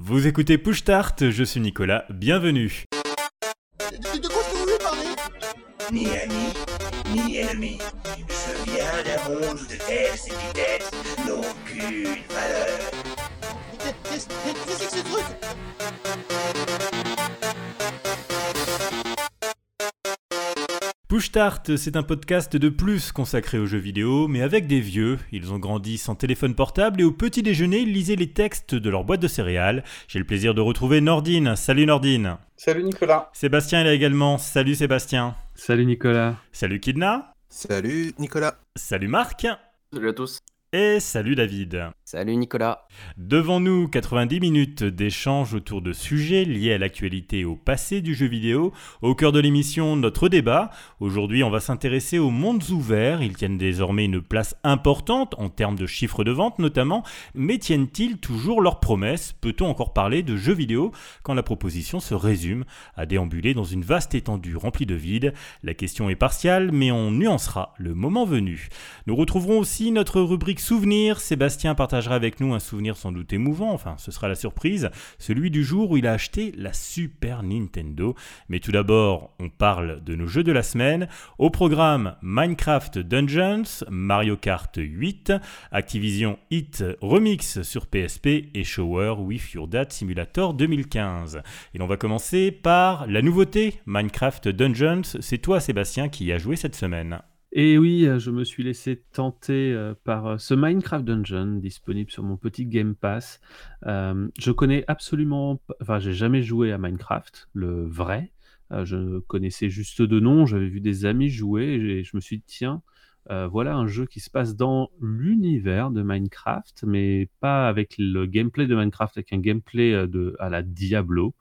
Vous écoutez Push Start, je suis Nicolas, bienvenue. De, de quoi vous voulez parler? Ni ami, ni ennemi. Je viens d'un monde où de telles épithètes n'ont aucune valeur. Qu'est- Qu'est-ce qu'est-ce que c'est que ce truc? Push Start, c'est un podcast de plus consacré aux jeux vidéo, mais avec des vieux. Ils ont grandi sans téléphone portable et au petit déjeuner, ils lisaient les textes de leur boîte de céréales. J'ai le plaisir de retrouver Nordine. Salut Nordine. Salut Nicolas. Sébastien est là également. Salut Sébastien. Salut Nicolas. Salut Kidna. Salut Nicolas. Salut Marc. Salut à tous. Et salut David. Salut Nicolas. Devant nous, 90 minutes d'échange autour de sujets liés à l'actualité et au passé du jeu vidéo. Au cœur de l'émission, notre débat. Aujourd'hui, on va s'intéresser aux mondes ouverts. Ils tiennent désormais une place importante en termes de chiffres de vente notamment. Mais tiennent-ils toujours leurs promesses? Peut-on encore parler de jeux vidéo quand la proposition se résume à déambuler dans une vaste étendue remplie de vide? La question est partiale, mais on nuancera le moment venu. Nous retrouverons aussi notre rubrique souvenirs. Sébastien avec nous un souvenir sans doute émouvant, enfin ce sera la surprise, celui du jour où il a acheté la Super Nintendo. Mais tout d'abord, on parle de nos jeux de la semaine. Au programme Minecraft Dungeons, Mario Kart 8, Activision Hit Remix sur PSP et Shower with Your Dad Simulator 2015. Et l'on va commencer par la nouveauté Minecraft Dungeons. C'est toi Sébastien qui y a joué cette semaine. Et oui, euh, je me suis laissé tenter euh, par euh, ce Minecraft Dungeon disponible sur mon petit Game Pass. Je connais absolument, enfin, j'ai jamais joué à Minecraft, le vrai. Je connaissais juste de nom, j'avais vu des amis jouer et je me suis dit, tiens, voilà un jeu qui se passe dans l'univers de Minecraft, mais pas avec le gameplay de Minecraft, avec un gameplay de, à la Diablo.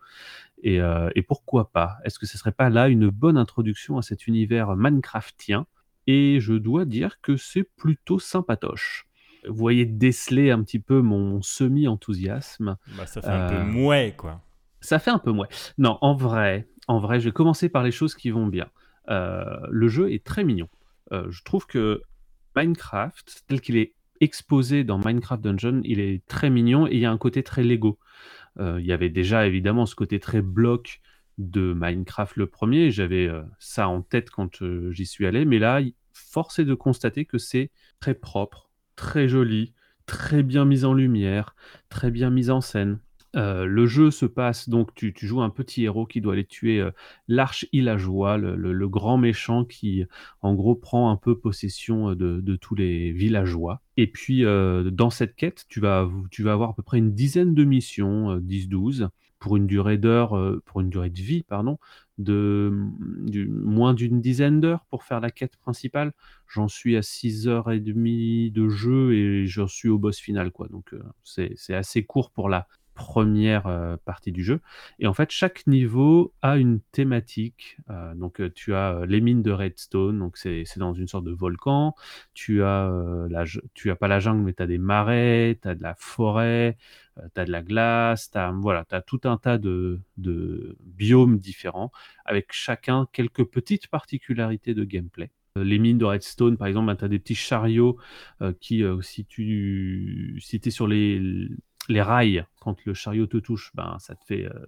Et, et pourquoi pas? Est-ce que ce serait pas là une bonne introduction à cet univers Minecraftien? Et je dois dire que c'est plutôt sympatoche. Vous voyez déceler un petit peu mon semi-enthousiasme. Bah, ça fait un peu Euh, mouais quoi. Ça fait un peu moins. Non, en vrai, en vrai, je vais commencer par les choses qui vont bien. Euh, le jeu est très mignon. Euh, je trouve que Minecraft, tel qu'il est exposé dans Minecraft Dungeon, il est très mignon et il y a un côté très Lego. Euh, il y avait déjà évidemment ce côté très bloc de Minecraft le premier. J'avais euh, ça en tête quand euh, j'y suis allé, mais là, il- force est de constater que c'est très propre, très joli, très bien mis en lumière, très bien mis en scène. Euh, le jeu se passe donc tu, tu joues un petit héros qui doit aller tuer euh, l'arche le, grand méchant qui en gros prend un peu possession euh, de, tous les villageois. Et puis euh, dans cette quête, tu vas, tu vas avoir à peu près une dizaine de missions, euh, 10-12, pour une durée d'heure, pour une durée de vie, pardon, de moins d'une dizaine d'heures pour faire la quête principale. J'en suis à 6h30 de jeu et j'en suis au boss final, quoi. Donc euh, c'est assez court pour la première euh, partie du jeu. Et en fait, chaque niveau a une thématique. Euh, donc, tu as les mines de redstone, donc c'est dans une sorte de volcan. Tu as, tu as pas la jungle, mais tu as des marais, tu as de la forêt, tu as de la glace, tu as, voilà, tout un tas de, de biomes différents, avec chacun quelques petites particularités de gameplay. Euh, Les mines de redstone, par exemple, tu as des petits chariots euh, qui, euh, si tu si es sur les, les rails, quand le chariot te touche, ben, ça te fait euh,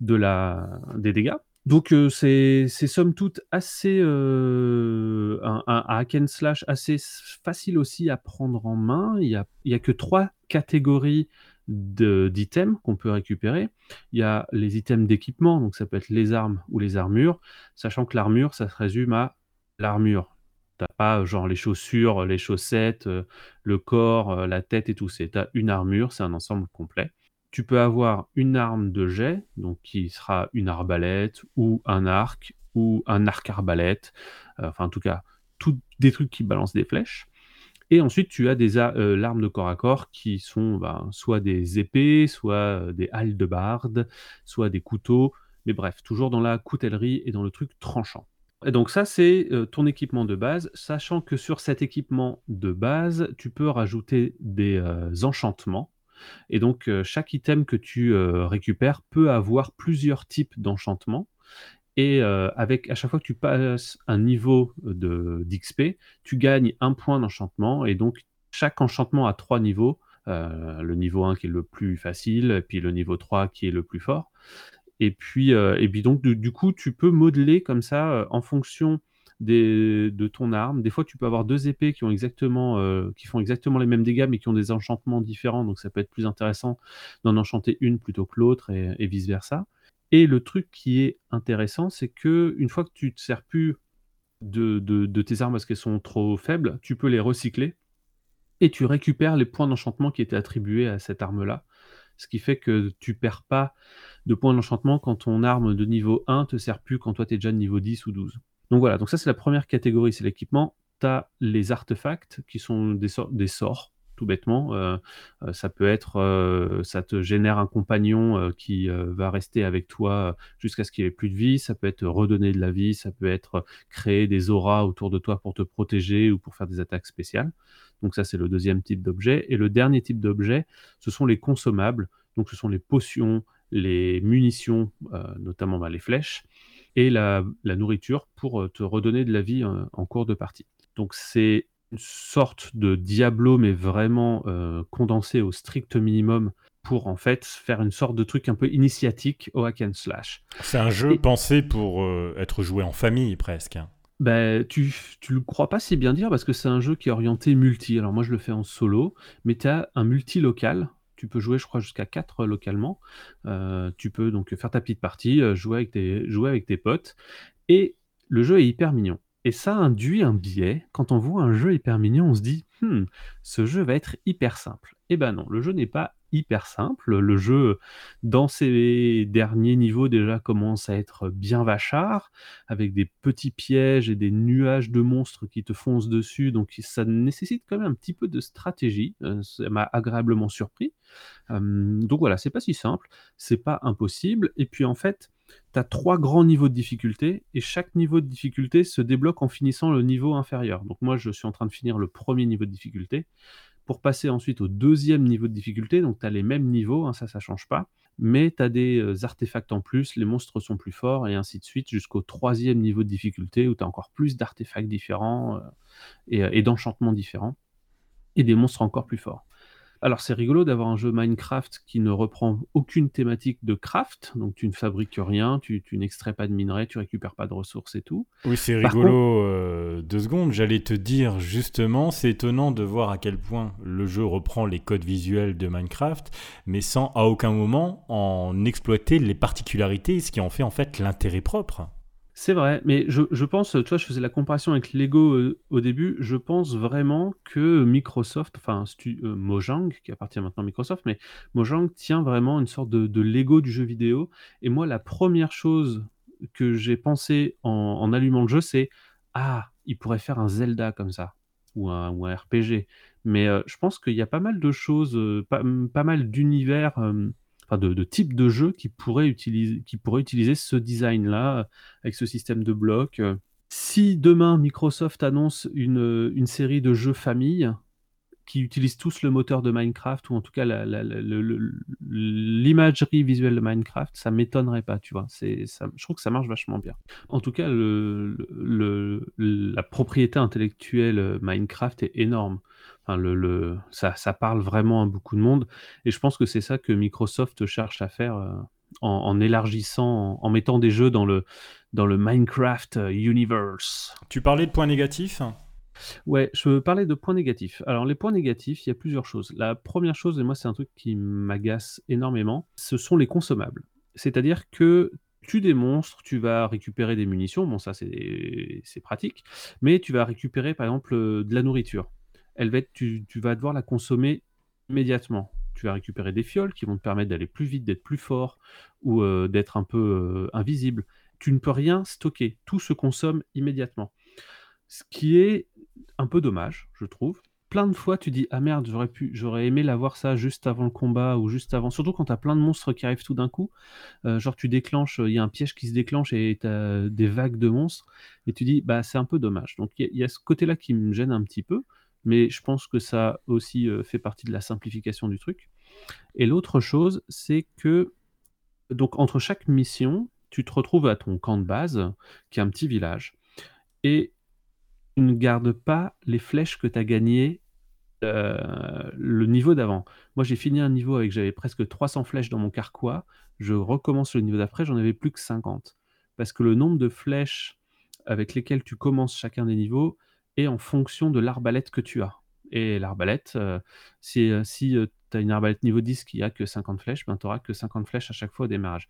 de la, des dégâts. Donc euh, c'est somme toute assez euh, un, hack and slash assez facile aussi à prendre en main. Il y a, il y a que trois catégories d'items qu'on peut récupérer. Il y a les items d'équipement, donc ça peut être les armes ou les armures, sachant que l'armure, ça se résume à l'armure. T'as pas euh, genre les chaussures, les chaussettes, euh, le corps, euh, la tête et tout. C'est t'as une armure, c'est un ensemble complet. Tu peux avoir une arme de jet, donc qui sera une arbalète ou un arc ou un arc arbalète. Enfin, en tout cas, tout des trucs qui balancent des flèches. Et ensuite, tu as des euh, l'arme de corps à corps qui sont ben, soit des épées, soit euh, des hallebardes, soit des couteaux. Mais bref, toujours dans la coutellerie et dans le truc tranchant. Et donc ça, c'est euh, ton équipement de base, sachant que sur cet équipement de base, tu peux rajouter des euh, enchantements. Et donc, chaque item que tu récupères peut avoir plusieurs types d'enchantements. Et euh, avec à chaque fois que tu passes un niveau d'XP, tu gagnes un point d'enchantement. Et donc, chaque enchantement a trois niveaux. Euh, le niveau 1 qui est le plus facile, et puis le niveau 3 qui est le plus fort. Et puis, euh, et puis donc, du, coup, tu peux modeler comme ça en fonction de ton arme. Des fois, tu peux avoir deux épées qui, ont exactement, qui font exactement les mêmes dégâts, mais qui ont des enchantements différents. Donc, ça peut être plus intéressant d'en enchanter une plutôt que l'autre, et, vice-versa. Et le truc qui est intéressant, c'est que une fois que tu te sers plus de, tes armes parce qu'elles sont trop faibles, tu peux les recycler et tu récupères les points d'enchantement qui étaient attribués à cette arme-là. Ce qui fait que tu perds pas de points d'enchantement quand ton arme de niveau 1 te sert plus quand toi tu es déjà niveau 10 ou 12. Donc voilà, donc ça c'est la première catégorie, c'est l'équipement. Tu as les artefacts qui sont des sorts tout bêtement. Euh, euh, ça peut être, euh, ça te génère un compagnon qui va rester avec toi jusqu'à ce qu'il ait plus de vie. Ça peut être redonner de la vie. Ça peut être créer des auras autour de toi pour te protéger ou pour faire des attaques spéciales. Donc ça, c'est le deuxième type d'objet. Et le dernier type d'objet, ce sont les consommables. Donc ce sont les potions, les munitions, notamment bah, les flèches, et la, nourriture pour te redonner de la vie en cours de partie. Donc c'est une sorte de Diablo, mais vraiment euh, condensé au strict minimum pour en fait faire une sorte de truc un peu initiatique au hack and slash. C'est un jeu pensé pour euh, être joué en famille presque. Ben, tu, tu le crois pas si bien dire parce que c'est un jeu qui est orienté multi. Alors moi je le fais en solo, mais tu as un multi local. Tu peux jouer, je crois, jusqu'à 4 localement. Euh, tu peux donc faire ta petite partie, jouer avec tes, jouer avec tes potes. Et le jeu est hyper mignon. Et ça induit un biais. Quand on voit un jeu hyper mignon, on se dit hmm, ce jeu va être hyper simple. Eh ben non, le jeu n'est pas hyper simple. Le jeu, dans ses derniers niveaux, déjà commence à être bien vachard, avec des petits pièges et des nuages de monstres qui te foncent dessus. Donc ça nécessite quand même un petit peu de stratégie. Euh, ça m'a agréablement surpris. Donc voilà, c'est pas si simple, c'est pas impossible. Et puis en fait, tu as trois grands niveaux de difficulté et chaque niveau de difficulté se débloque en finissant le niveau inférieur. Donc moi, je suis en train de finir le premier niveau de difficulté pour passer ensuite au deuxième niveau de difficulté. Donc tu as les mêmes niveaux, hein, ça, ça change pas. Mais tu as des euh, artefacts en plus, les monstres sont plus forts et ainsi de suite jusqu'au troisième niveau de difficulté où tu as encore plus d'artefacts différents euh, euh, et d'enchantements différents et des monstres encore plus forts. Alors c'est rigolo d'avoir un jeu Minecraft qui ne reprend aucune thématique de craft, donc tu ne fabriques rien, tu, n'extrais pas de minerais, tu récupères pas de ressources et tout. Oui, c'est rigolo. Euh, deux secondes, j'allais te dire justement, c'est étonnant de voir à quel point le jeu reprend les codes visuels de Minecraft, mais sans à aucun moment en exploiter les particularités, ce qui en fait en fait l'intérêt propre. C'est vrai, mais je, pense, tu vois, je faisais la comparaison avec Lego euh, au début, je pense vraiment que Microsoft, enfin euh, Mojang, qui appartient maintenant à Microsoft, mais Mojang tient vraiment une sorte de, Lego du jeu vidéo. Et moi, la première chose que j'ai pensé en, allumant le jeu, c'est Ah, il pourrait faire un Zelda comme ça, ou un, RPG. Mais euh, je pense qu'il y a pas mal de choses, pas mal d'univers de, de type de jeu qui pourrait utiliser, qui utiliser ce design-là avec ce système de blocs. Si demain Microsoft annonce une, une série de jeux famille qui utilisent tous le moteur de Minecraft ou en tout cas l'imagerie visuelle de Minecraft, ça m'étonnerait pas, tu vois. Ça, je trouve que ça marche vachement bien. En tout cas, la propriété intellectuelle Minecraft est énorme le, ça, parle vraiment à beaucoup de monde. Et je pense que c'est ça que Microsoft cherche à faire euh, en, élargissant, en, mettant des jeux dans le, dans le Minecraft euh, Universe. Tu parlais de points négatifs? Ouais, je parlais de points négatifs. Alors, les points négatifs, il y a plusieurs choses. La première chose, et moi, c'est un truc qui m'agace énormément, ce sont les consommables. C'est-à-dire que tu des monstres, tu vas récupérer des munitions, bon, ça, c'est pratique, mais tu vas récupérer, par exemple, de la nourriture elle va être, tu, vas devoir la consommer immédiatement. Tu vas récupérer des fioles qui vont te permettre d'aller plus vite, d'être plus fort ou euh, d'être un peu euh, invisible. Tu ne peux rien stocker. Tout se consomme immédiatement. Ce qui est un peu dommage, je trouve. Plein de fois, tu dis Ah merde, j'aurais pu, j'aurais aimé l'avoir ça juste avant le combat ou juste avant. Surtout quand tu as plein de monstres qui arrivent tout d'un coup. Euh, genre, tu déclenches, il y a un piège qui se déclenche et tu as des vagues de monstres. Et tu dis Bah, c'est un peu dommage. Donc, il y, a ce côté-là qui me gêne un petit peu mais je pense que ça aussi euh, fait partie de la simplification du truc. Et l'autre chose, c'est que donc entre chaque mission, tu te retrouves à ton camp de base, qui est un petit village, et tu ne gardes pas les flèches que tu as gagnées euh, le niveau d'avant. Moi, j'ai fini un niveau avec j'avais presque 300 flèches dans mon carquois. Je recommence le niveau d'après, j'en avais plus que 50. Parce que le nombre de flèches avec lesquelles tu commences chacun des niveaux est en fonction de l'arbalète que tu as. Et l'arbalète, euh, si, euh, si tu as une arbalète niveau 10 qui a que 50 flèches, ben, tu n'auras que 50 flèches à chaque fois au démarrage.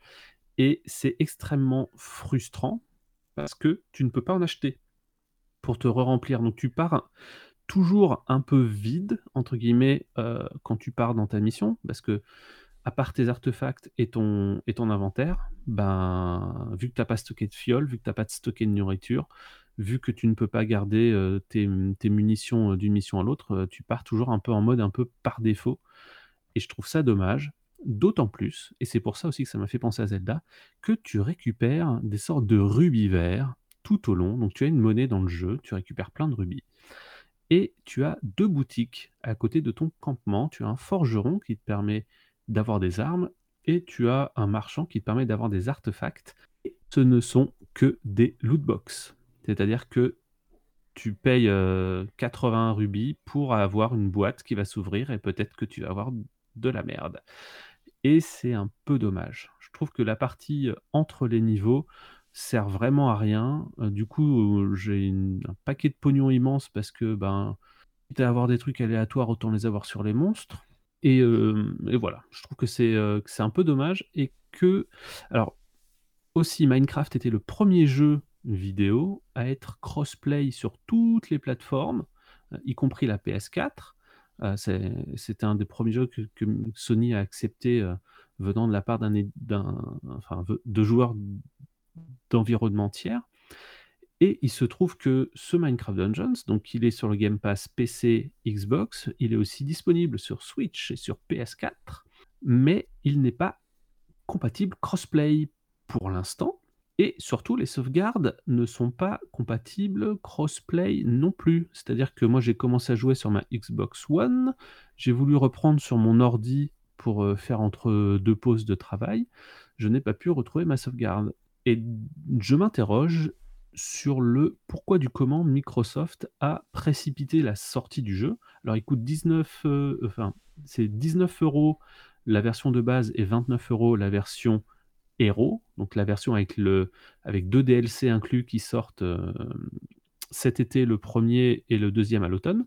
Et c'est extrêmement frustrant parce que tu ne peux pas en acheter pour te re-remplir. Donc tu pars toujours un peu vide, entre guillemets, euh, quand tu pars dans ta mission, parce que à part tes artefacts et ton, et inventaire, ben, vu que tu n'as pas stocké de fiole, vu que tu n'as pas stocké de nourriture, vu que tu ne peux pas garder euh, tes, munitions d'une mission à l'autre, tu pars toujours un peu en mode un peu par défaut. Et je trouve ça dommage, d'autant plus, et c'est pour ça aussi que ça m'a fait penser à Zelda, que tu récupères des sortes de rubis verts tout au long. Donc tu as une monnaie dans le jeu, tu récupères plein de rubis. Et tu as deux boutiques à côté de ton campement. Tu as un forgeron qui te permet d'avoir des armes et tu as un marchand qui te permet d'avoir des artefacts. Et ce ne sont que des loot box. C'est-à-dire que tu payes 80 euh, rubis pour avoir une boîte qui va s'ouvrir et peut-être que tu vas avoir de la merde. Et c'est un peu dommage. Je trouve que la partie entre les niveaux, sert vraiment à rien. Euh, du coup, euh, j'ai un paquet de pognon immense parce que, ben, quitte à avoir des trucs aléatoires, autant les avoir sur les monstres. Et, euh, voilà, je trouve que c'est un peu dommage et que, alors, aussi, Minecraft était le premier jeu vidéo à être crossplay sur toutes les plateformes, y compris la PS4. C'était un des premiers jeux que, Sony a accepté venant de la part d'un, de joueurs d'environnement tiers. Et il se trouve que ce Minecraft Dungeons, donc il est sur le Game Pass PC, Xbox, il est aussi disponible sur Switch et sur PS4, mais il n'est pas compatible crossplay pour l'instant. Et surtout, les sauvegardes ne sont pas compatibles crossplay non plus. C'est-à-dire que moi, j'ai commencé à jouer sur ma Xbox One, j'ai voulu reprendre sur mon ordi pour euh, faire entre deux pauses de travail, je n'ai pas pu retrouver ma sauvegarde. Et je m'interroge sur le pourquoi du comment Microsoft a précipité la sortie du jeu. Alors il coûte 19, euh, enfin c'est 19 euros la version de base et 29 euros la version héros, donc la version avec le avec deux DLC inclus qui sortent euh, cet été le premier et le deuxième à l'automne.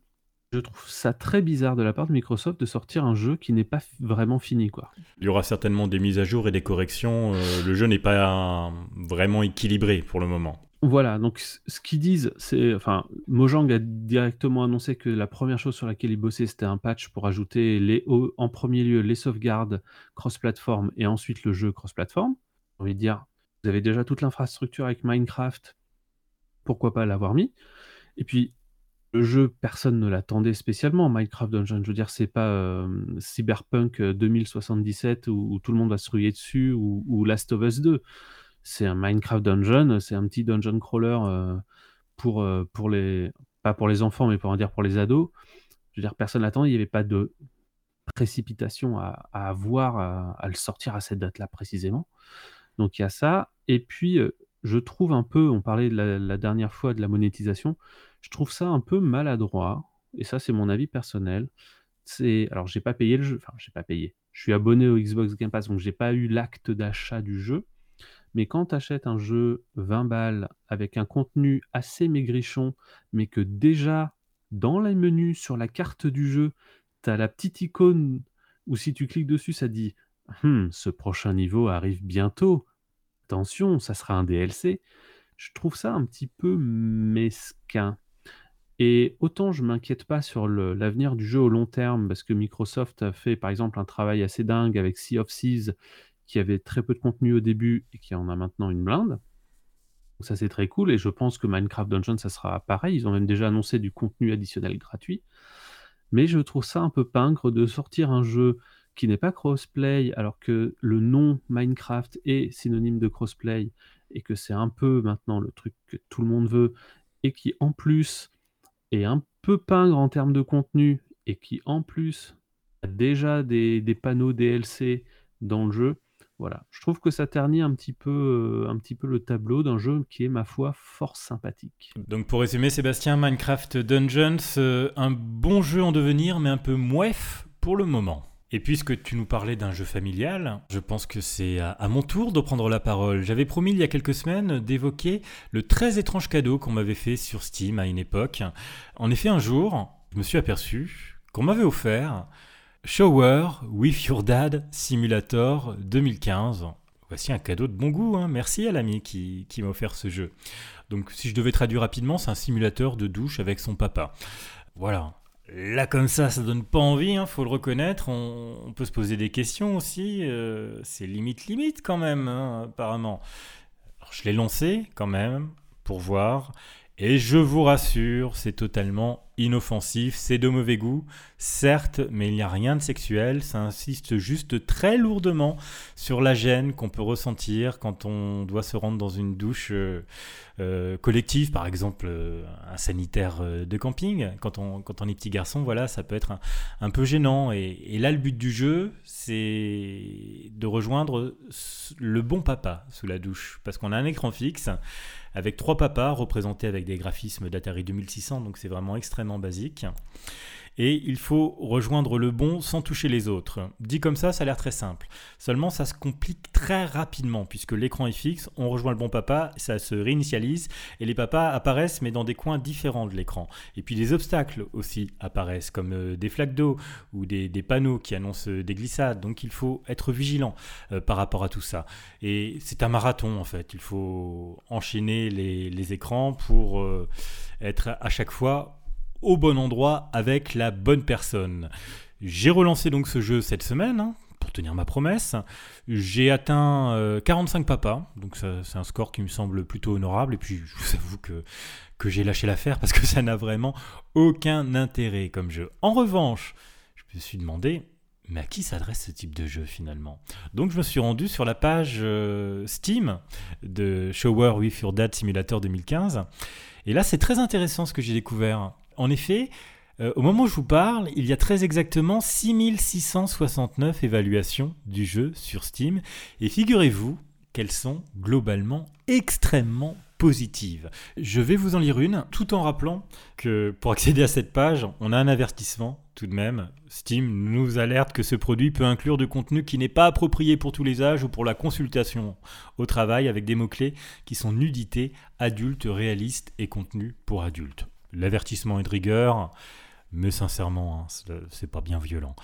Je trouve ça très bizarre de la part de Microsoft de sortir un jeu qui n'est pas vraiment fini. Quoi. Il y aura certainement des mises à jour et des corrections. Euh, le jeu n'est pas vraiment équilibré pour le moment. Voilà, donc ce qu'ils disent, c'est. Enfin, Mojang a directement annoncé que la première chose sur laquelle ils bossaient, c'était un patch pour ajouter les, en premier lieu les sauvegardes cross-platform et ensuite le jeu cross-platform. J'ai envie de dire, vous avez déjà toute l'infrastructure avec Minecraft, pourquoi pas l'avoir mis? Et puis, le jeu, personne ne l'attendait spécialement. Minecraft Dungeon, je veux dire, c'est pas euh, Cyberpunk 2077 euh, où, tout le monde va se ruer dessus ou, Last of Us 2. C'est un Minecraft Dungeon, c'est un petit dungeon crawler euh, pour, pour les. Pas pour les enfants, mais pour en dire pour les ados. Je veux dire, personne l'attendait, il n'y avait pas de précipitation à, avoir, à, le sortir à cette date-là précisément. Donc il y a ça. Et puis, je trouve un peu, on parlait la dernière fois de la monétisation, je trouve ça un peu maladroit, et ça c'est mon avis personnel. C'est alors j'ai pas payé le jeu, enfin j'ai pas payé. Je suis abonné au Xbox Game Pass, donc j'ai pas eu l'acte d'achat du jeu. Mais quand tu achètes un jeu 20 balles avec un contenu assez maigrichon, mais que déjà dans les menus sur la carte du jeu, tu as la petite icône où si tu cliques dessus, ça dit «Hum, ce prochain niveau arrive bientôt. Attention, ça sera un DLC. Je trouve ça un petit peu mesquin. Et autant je m'inquiète pas sur l'avenir du jeu au long terme, parce que Microsoft a fait par exemple un travail assez dingue avec Sea of Thieves, qui avait très peu de contenu au début et qui en a maintenant une blinde. Donc ça c'est très cool, et je pense que Minecraft Dungeon, ça sera pareil. Ils ont même déjà annoncé du contenu additionnel gratuit. Mais je trouve ça un peu pingre de sortir un jeu qui n'est pas crossplay, alors que le nom Minecraft est synonyme de crossplay, et que c'est un peu maintenant le truc que tout le monde veut, et qui en plus est un peu pingre en termes de contenu et qui en plus a déjà des, panneaux DLC dans le jeu, Voilà, je trouve que ça ternit un petit peu, euh, un petit peu le tableau d'un jeu qui est, ma foi, fort sympathique. Donc pour résumer, Sébastien, Minecraft Dungeons, euh, un bon jeu en devenir, mais un peu mouef pour le moment. Et puisque tu nous parlais d'un jeu familial, je pense que c'est à mon tour de prendre la parole. J'avais promis il y a quelques semaines d'évoquer le très étrange cadeau qu'on m'avait fait sur Steam à une époque. En effet, un jour, je me suis aperçu qu'on m'avait offert Shower with Your Dad Simulator 2015. Voici un cadeau de bon goût, hein. merci à l'ami qui, m'a offert ce jeu. Donc si je devais traduire rapidement, c'est un simulateur de douche avec son papa. Voilà. Là comme ça, ça donne pas envie, hein, faut le reconnaître. On, peut se poser des questions aussi. euh, c'est limite limite quand même, hein, apparemment. Je l'ai lancé quand même pour voir. Et je vous rassure, c'est totalement inoffensif, c'est de mauvais goût, certes, mais il n'y a rien de sexuel, ça insiste juste très lourdement sur la gêne qu'on peut ressentir quand on doit se rendre dans une douche euh, euh, collective, par exemple euh, un sanitaire de camping. Quand on, est petit garçon, voilà, ça peut être un, peu gênant. Et, là, le but du jeu, c'est de rejoindre le bon papa sous la douche, parce qu'on a un écran fixe avec trois papas représentés avec des graphismes d'Atari 2600, donc c'est vraiment extrêmement basique. Et il faut rejoindre le bon sans toucher les autres. Dit comme ça, ça a l'air très simple. Seulement, ça se complique très rapidement, puisque l'écran est fixe, on rejoint le bon papa, ça se réinitialise, et les papas apparaissent, mais dans des coins différents de l'écran. Et puis des obstacles aussi apparaissent, comme euh, des flaques d'eau ou des, panneaux qui annoncent euh, des glissades. Donc il faut être vigilant euh, par rapport à tout ça. Et c'est un marathon en fait. Il faut enchaîner les, écrans pour être à chaque fois au bon endroit avec la bonne personne. J'ai relancé donc ce jeu cette semaine. hein, pour tenir ma promesse, j'ai atteint euh, 45 papas, donc c'est un score qui me semble plutôt honorable. Et puis je vous avoue que, que j'ai lâché l'affaire parce que ça n'a vraiment aucun intérêt comme jeu. En revanche, je me suis demandé, mais à qui s'adresse ce type de jeu finalement? Donc je me suis rendu sur la page euh, Steam de Shower with Your Dad Simulator 2015. Et là, c'est très intéressant ce que j'ai découvert. En effet, euh, au moment où je vous parle, il y a très exactement 6669 évaluations du jeu sur Steam. Et figurez-vous qu'elles sont globalement extrêmement positives. Je vais vous en lire une, tout en rappelant que pour accéder à cette page, on a un avertissement tout de même. Steam nous alerte que ce produit peut inclure du contenu qui n'est pas approprié pour tous les âges ou pour la consultation au travail avec des mots-clés qui sont nudité, adulte, réaliste et contenu pour adultes. L'avertissement est de rigueur, mais sincèrement, hein, c'est- pas bien violent.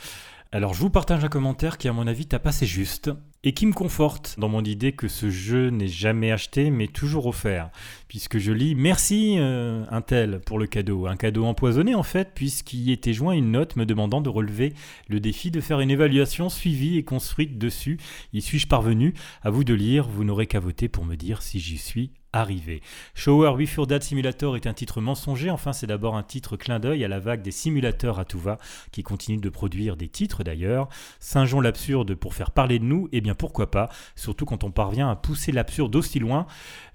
Alors je vous partage un commentaire qui à mon avis tape assez juste et qui me conforte dans mon idée que ce jeu n'est jamais acheté mais toujours offert. Puisque je lis Merci euh, Intel pour le cadeau. Un cadeau empoisonné en fait puisqu'il y était joint une note me demandant de relever le défi de faire une évaluation suivie et construite dessus. Y suis-je parvenu? À vous de lire, vous n'aurez qu'à voter pour me dire si j'y suis arrivé. Shower Your Dad Simulator est un titre mensonger, enfin c'est d'abord un titre clin d'œil à la vague des simulateurs à tout va qui continuent de produire des titres d'ailleurs. Singeons l'absurde pour faire parler de nous, et bien pourquoi pas, surtout quand on parvient à pousser l'absurde aussi loin.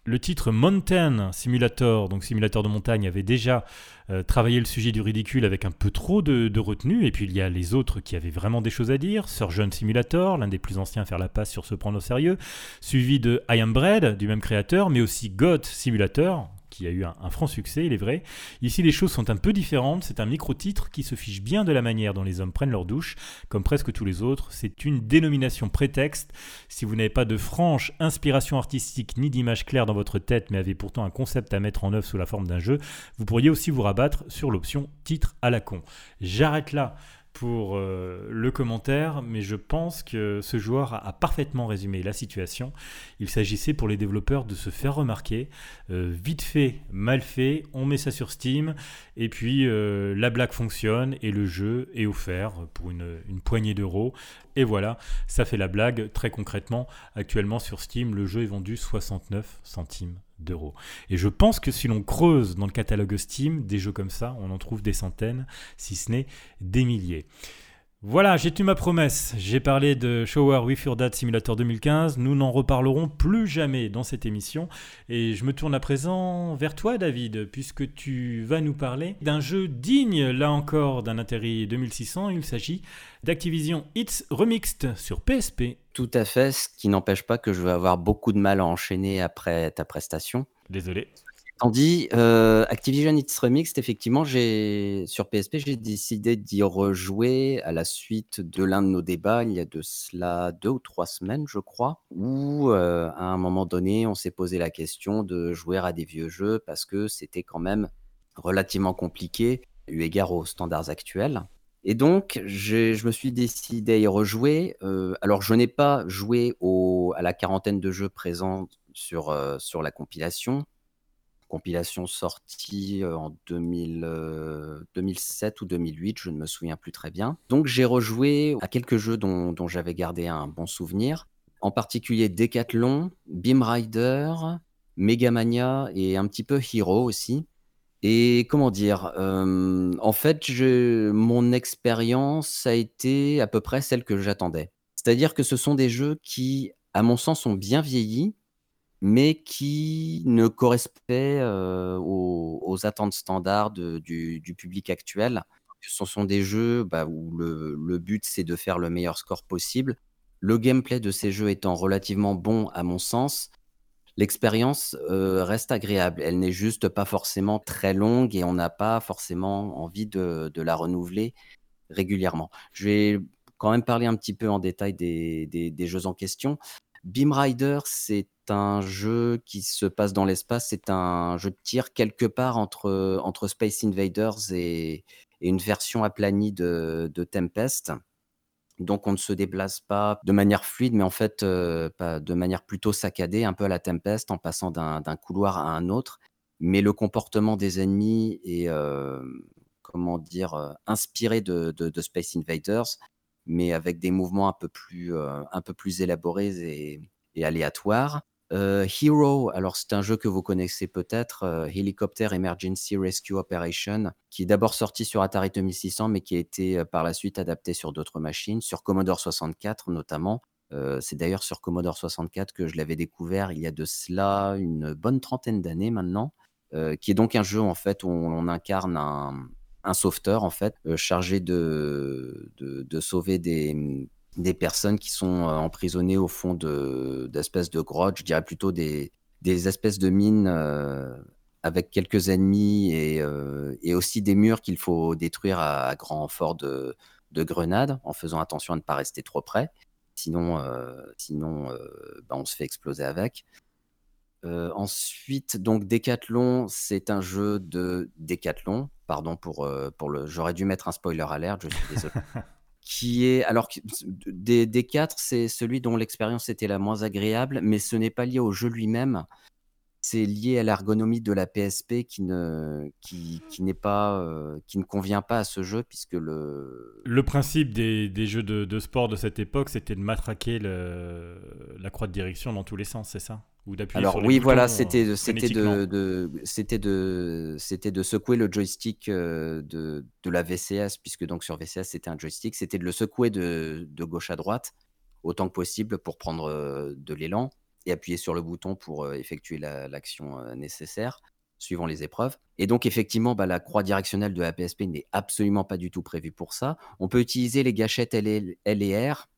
Le titre Mountain Simulator, donc simulateur de montagne, avait déjà euh, travaillé le sujet du ridicule avec un peu trop de, retenue, et puis il y a les autres qui avaient vraiment des choses à dire. Surgeon Simulator, l'un des plus anciens à faire la passe sur se prendre au sérieux, suivi de I Am Bread, du même créateur, mais aussi God Simulator, qui a eu un, franc succès, il est vrai. Ici, les choses sont un peu différentes. C'est un micro-titre qui se fiche bien de la manière dont les hommes prennent leur douche, comme presque tous les autres. C'est une dénomination prétexte. Si vous n'avez pas de franche inspiration artistique ni d'image claire dans votre tête, mais avez pourtant un concept à mettre en œuvre sous la forme d'un jeu, vous pourriez aussi vous rabattre sur l'option titre à la con. J'arrête là pour euh, le commentaire, mais je pense que ce joueur a, parfaitement résumé la situation. Il s'agissait pour les développeurs de se faire remarquer, euh, vite fait, mal fait, on met ça sur Steam, et puis euh, la blague fonctionne et le jeu est offert pour une, une poignée d'euros. Et voilà, ça fait la blague. Très concrètement, actuellement sur Steam, le jeu est vendu 69 centimes d'euros. Et je pense que si l'on creuse dans le catalogue Steam, des jeux comme ça, on en trouve des centaines, si ce n'est des milliers. Voilà, j'ai tenu ma promesse. J'ai parlé de Shower with Your Dad Simulator 2015. Nous n'en reparlerons plus jamais dans cette émission. Et je me tourne à présent vers toi, David, puisque tu vas nous parler d'un jeu digne, là encore, d'un Atari 2600. Il s'agit d'Activision Hits Remixed sur PSP Tout à fait, ce qui n'empêche pas que je vais avoir beaucoup de mal à enchaîner après ta prestation. Désolé. Tandis, euh, Activision It's Remixed, effectivement, j'ai sur PSP, j'ai décidé d'y rejouer à la suite de l'un de nos débats, il y a de cela deux ou trois semaines, je crois, où euh, à un moment donné, on s'est posé la question de jouer à des vieux jeux parce que c'était quand même relativement compliqué eu égard aux standards actuels. Et donc, je me suis décidé à y rejouer. Euh, alors, je n'ai pas joué à la quarantaine de jeux présents sur, euh, sur la compilation. Compilation sortie euh, en 2000, 2007 ou 2008, je ne me souviens plus très bien. Donc, j'ai rejoué à quelques jeux dont, dont j'avais gardé un bon souvenir. En particulier Decathlon, Beam Rider, Megamania et un petit peu Hero aussi. Et comment dire? en fait, mon expérience a été à peu près celle que j'attendais. C'est-à-dire que ce sont des jeux qui, à mon sens, ont bien vieilli, mais qui ne correspondaient, aux attentes standards du public actuel. Ce sont des jeux, bah, où le but, c'est de faire le meilleur score possible. Le gameplay de ces jeux étant relativement bon à mon sens, l'expérience reste agréable. Elle n'est juste pas forcément très longue et on n'a pas forcément envie de, la renouveler régulièrement. Je vais quand même parler un petit peu en détail des, jeux en question. Beam Rider, c'est un jeu qui se passe dans l'espace. C'est un jeu de tir quelque part entre, entre Space Invaders et, une version aplanie de Tempest. Donc on ne se déplace pas de manière fluide, mais en fait euh, de manière plutôt saccadée, un peu à la Tempest, en passant d'un couloir à un autre. Mais le comportement des ennemis est, euh, comment dire, euh, inspiré de, Space Invaders, mais avec des mouvements un peu plus, un peu plus élaborés et aléatoires. Euh, Hero, alors c'est un jeu que vous connaissez peut-être, euh, Helicopter Emergency Rescue Operation, qui est d'abord sorti sur Atari 2600, mais qui a été euh, par la suite adapté sur d'autres machines, sur Commodore 64 notamment. c'est d'ailleurs sur Commodore 64 que je l'avais découvert il y a de cela une bonne trentaine d'années maintenant, qui est donc un jeu en fait où on, incarne un, sauveteur en fait, chargé de, de sauver des des personnes qui sont euh, emprisonnées au fond d'espèces de, grottes, je dirais plutôt des, des espèces de mines euh, avec quelques ennemis et, euh, et aussi des murs qu'il faut détruire à, grand renfort de, de, grenades en faisant attention à ne pas rester trop près. Sinon, sinon bah, on se fait exploser avec. ensuite, donc Decathlon, c'est un jeu de Decathlon. Pardon pour, pour le. J'aurais dû mettre un spoiler alert, je suis désolé. qui est alors des, des quatre, c'est celui dont l'expérience était la moins agréable, mais ce n'est pas lié au jeu lui-même. C'est lié à l'ergonomie de la PSP qui ne, qui, qui n'est pas, euh, qui ne convient pas à ce jeu puisque le. Le principe des, des jeux de, de, sport de cette époque, c'était de matraquer le, la croix de direction dans tous les sens, c'est ça? Alors oui, voilà, c'était c'était de, c'était de c'était de secouer le joystick euh, de, de, la VCS puisque donc sur VCS c'était un joystick, c'était de le secouer de, de, gauche à droite autant que possible pour prendre euh, de l'élan et appuyer sur le bouton pour euh, effectuer l'action nécessaire suivant les épreuves. Et donc effectivement, bah, la croix directionnelle de la PSP n'est absolument pas du tout prévue pour ça. On peut utiliser les gâchettes L et R,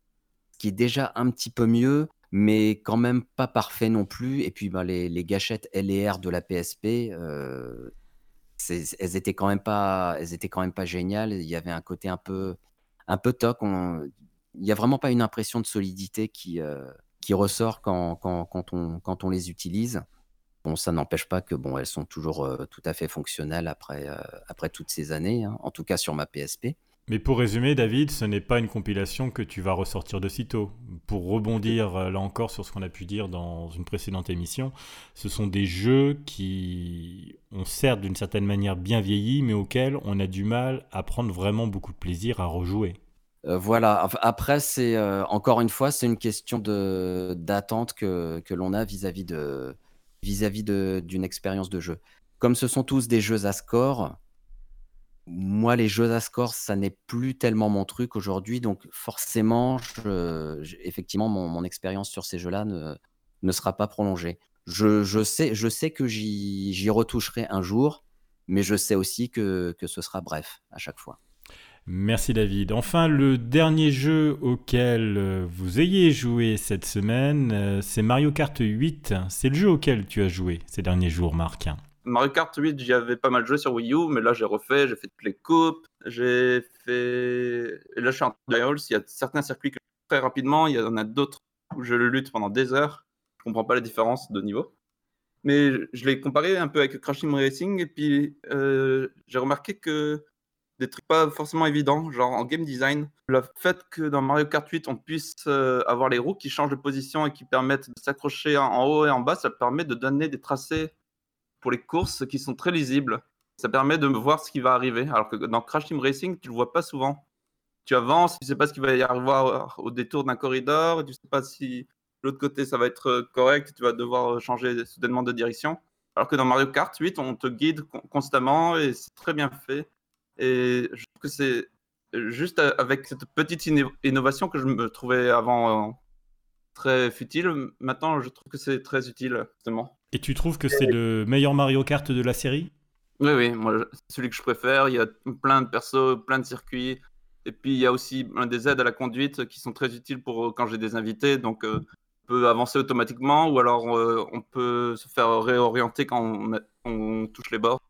qui est déjà un petit peu mieux mais quand même pas parfait non plus. Et puis, ben, les, gâchettes L et R de la PSP, euh, elles étaient quand même pas, elles étaient quand même pas géniales. Il y avait un côté un peu, un peu toc. il n'y a vraiment pas une impression de solidité qui, euh, qui ressort quand, quand, quand, on, quand on les utilise. Bon, ça n'empêche pas que bon, elles sont toujours euh, tout à fait fonctionnelles après, après toutes ces années, hein, en tout cas sur ma PSP. Mais pour résumer, David, ce n'est pas une compilation que tu vas ressortir de sitôt. Pour rebondir euh, là encore sur ce qu'on a pu dire dans une précédente émission, ce sont des jeux qui ont certes d'une certaine manière bien vieilli, mais auxquels on a du mal à prendre vraiment beaucoup de plaisir à rejouer. Euh, voilà. Après, c'est euh, encore une fois, c'est une question d'attente que, l'on a vis-à-vis de vis-à-vis d'une expérience de jeu. Comme ce sont tous des jeux à score, moi, les jeux à score, ça n'est plus tellement mon truc aujourd'hui, donc forcément, effectivement, mon, expérience sur ces jeux-là ne, sera pas prolongée. Je, sais, je sais que j'y retoucherai un jour, mais je sais aussi que, que ce sera bref à chaque fois. Merci David. Enfin, le dernier jeu auquel euh, vous ayez joué cette semaine, euh, c'est Mario Kart 8. C'est le jeu auquel tu as joué ces derniers jours, Marc. Mario Kart 8, j'y avais pas mal joué sur Wii U, mais là j'ai refait, j'ai fait toutes les coupes, j'ai fait. Et là je suis en trials, il y a certains circuits que très rapidement, il y en a d'autres où je le lutte pendant des heures. Je comprends pas la différence de niveau. Mais je l'ai comparé un peu avec Crash Team Racing, et puis euh, j'ai remarqué que des trucs pas forcément évidents, genre en game design. Le fait que dans Mario Kart 8, on puisse euh, avoir les roues qui changent de position et qui permettent de s'accrocher en haut et en bas, ça permet de donner des tracés pour les courses qui sont très lisibles. Ça permet de voir ce qui va arriver. Alors que dans Crash Team Racing, tu le vois pas souvent. Tu avances, tu sais pas ce qu'il va y avoir au détour d'un corridor, tu sais pas si l'autre côté ça va être correct, tu vas devoir changer soudainement de direction. Alors que dans Mario Kart 8, on te guide constamment et c'est très bien fait. Et je trouve que c'est juste avec cette petite innovation que je me trouvais avant euh, très futile, maintenant je trouve que c'est très utile, justement. Et tu trouves que c'est le meilleur Mario Kart de la série? Oui, oui, moi, c'est celui que je préfère. Il y a plein de persos, plein de circuits. Et puis, il y a aussi des aides à la conduite qui sont très utiles pour euh, quand j'ai des invités. Donc, euh, on peut avancer automatiquement ou alors on peut se faire réorienter quand on, on touche les bords.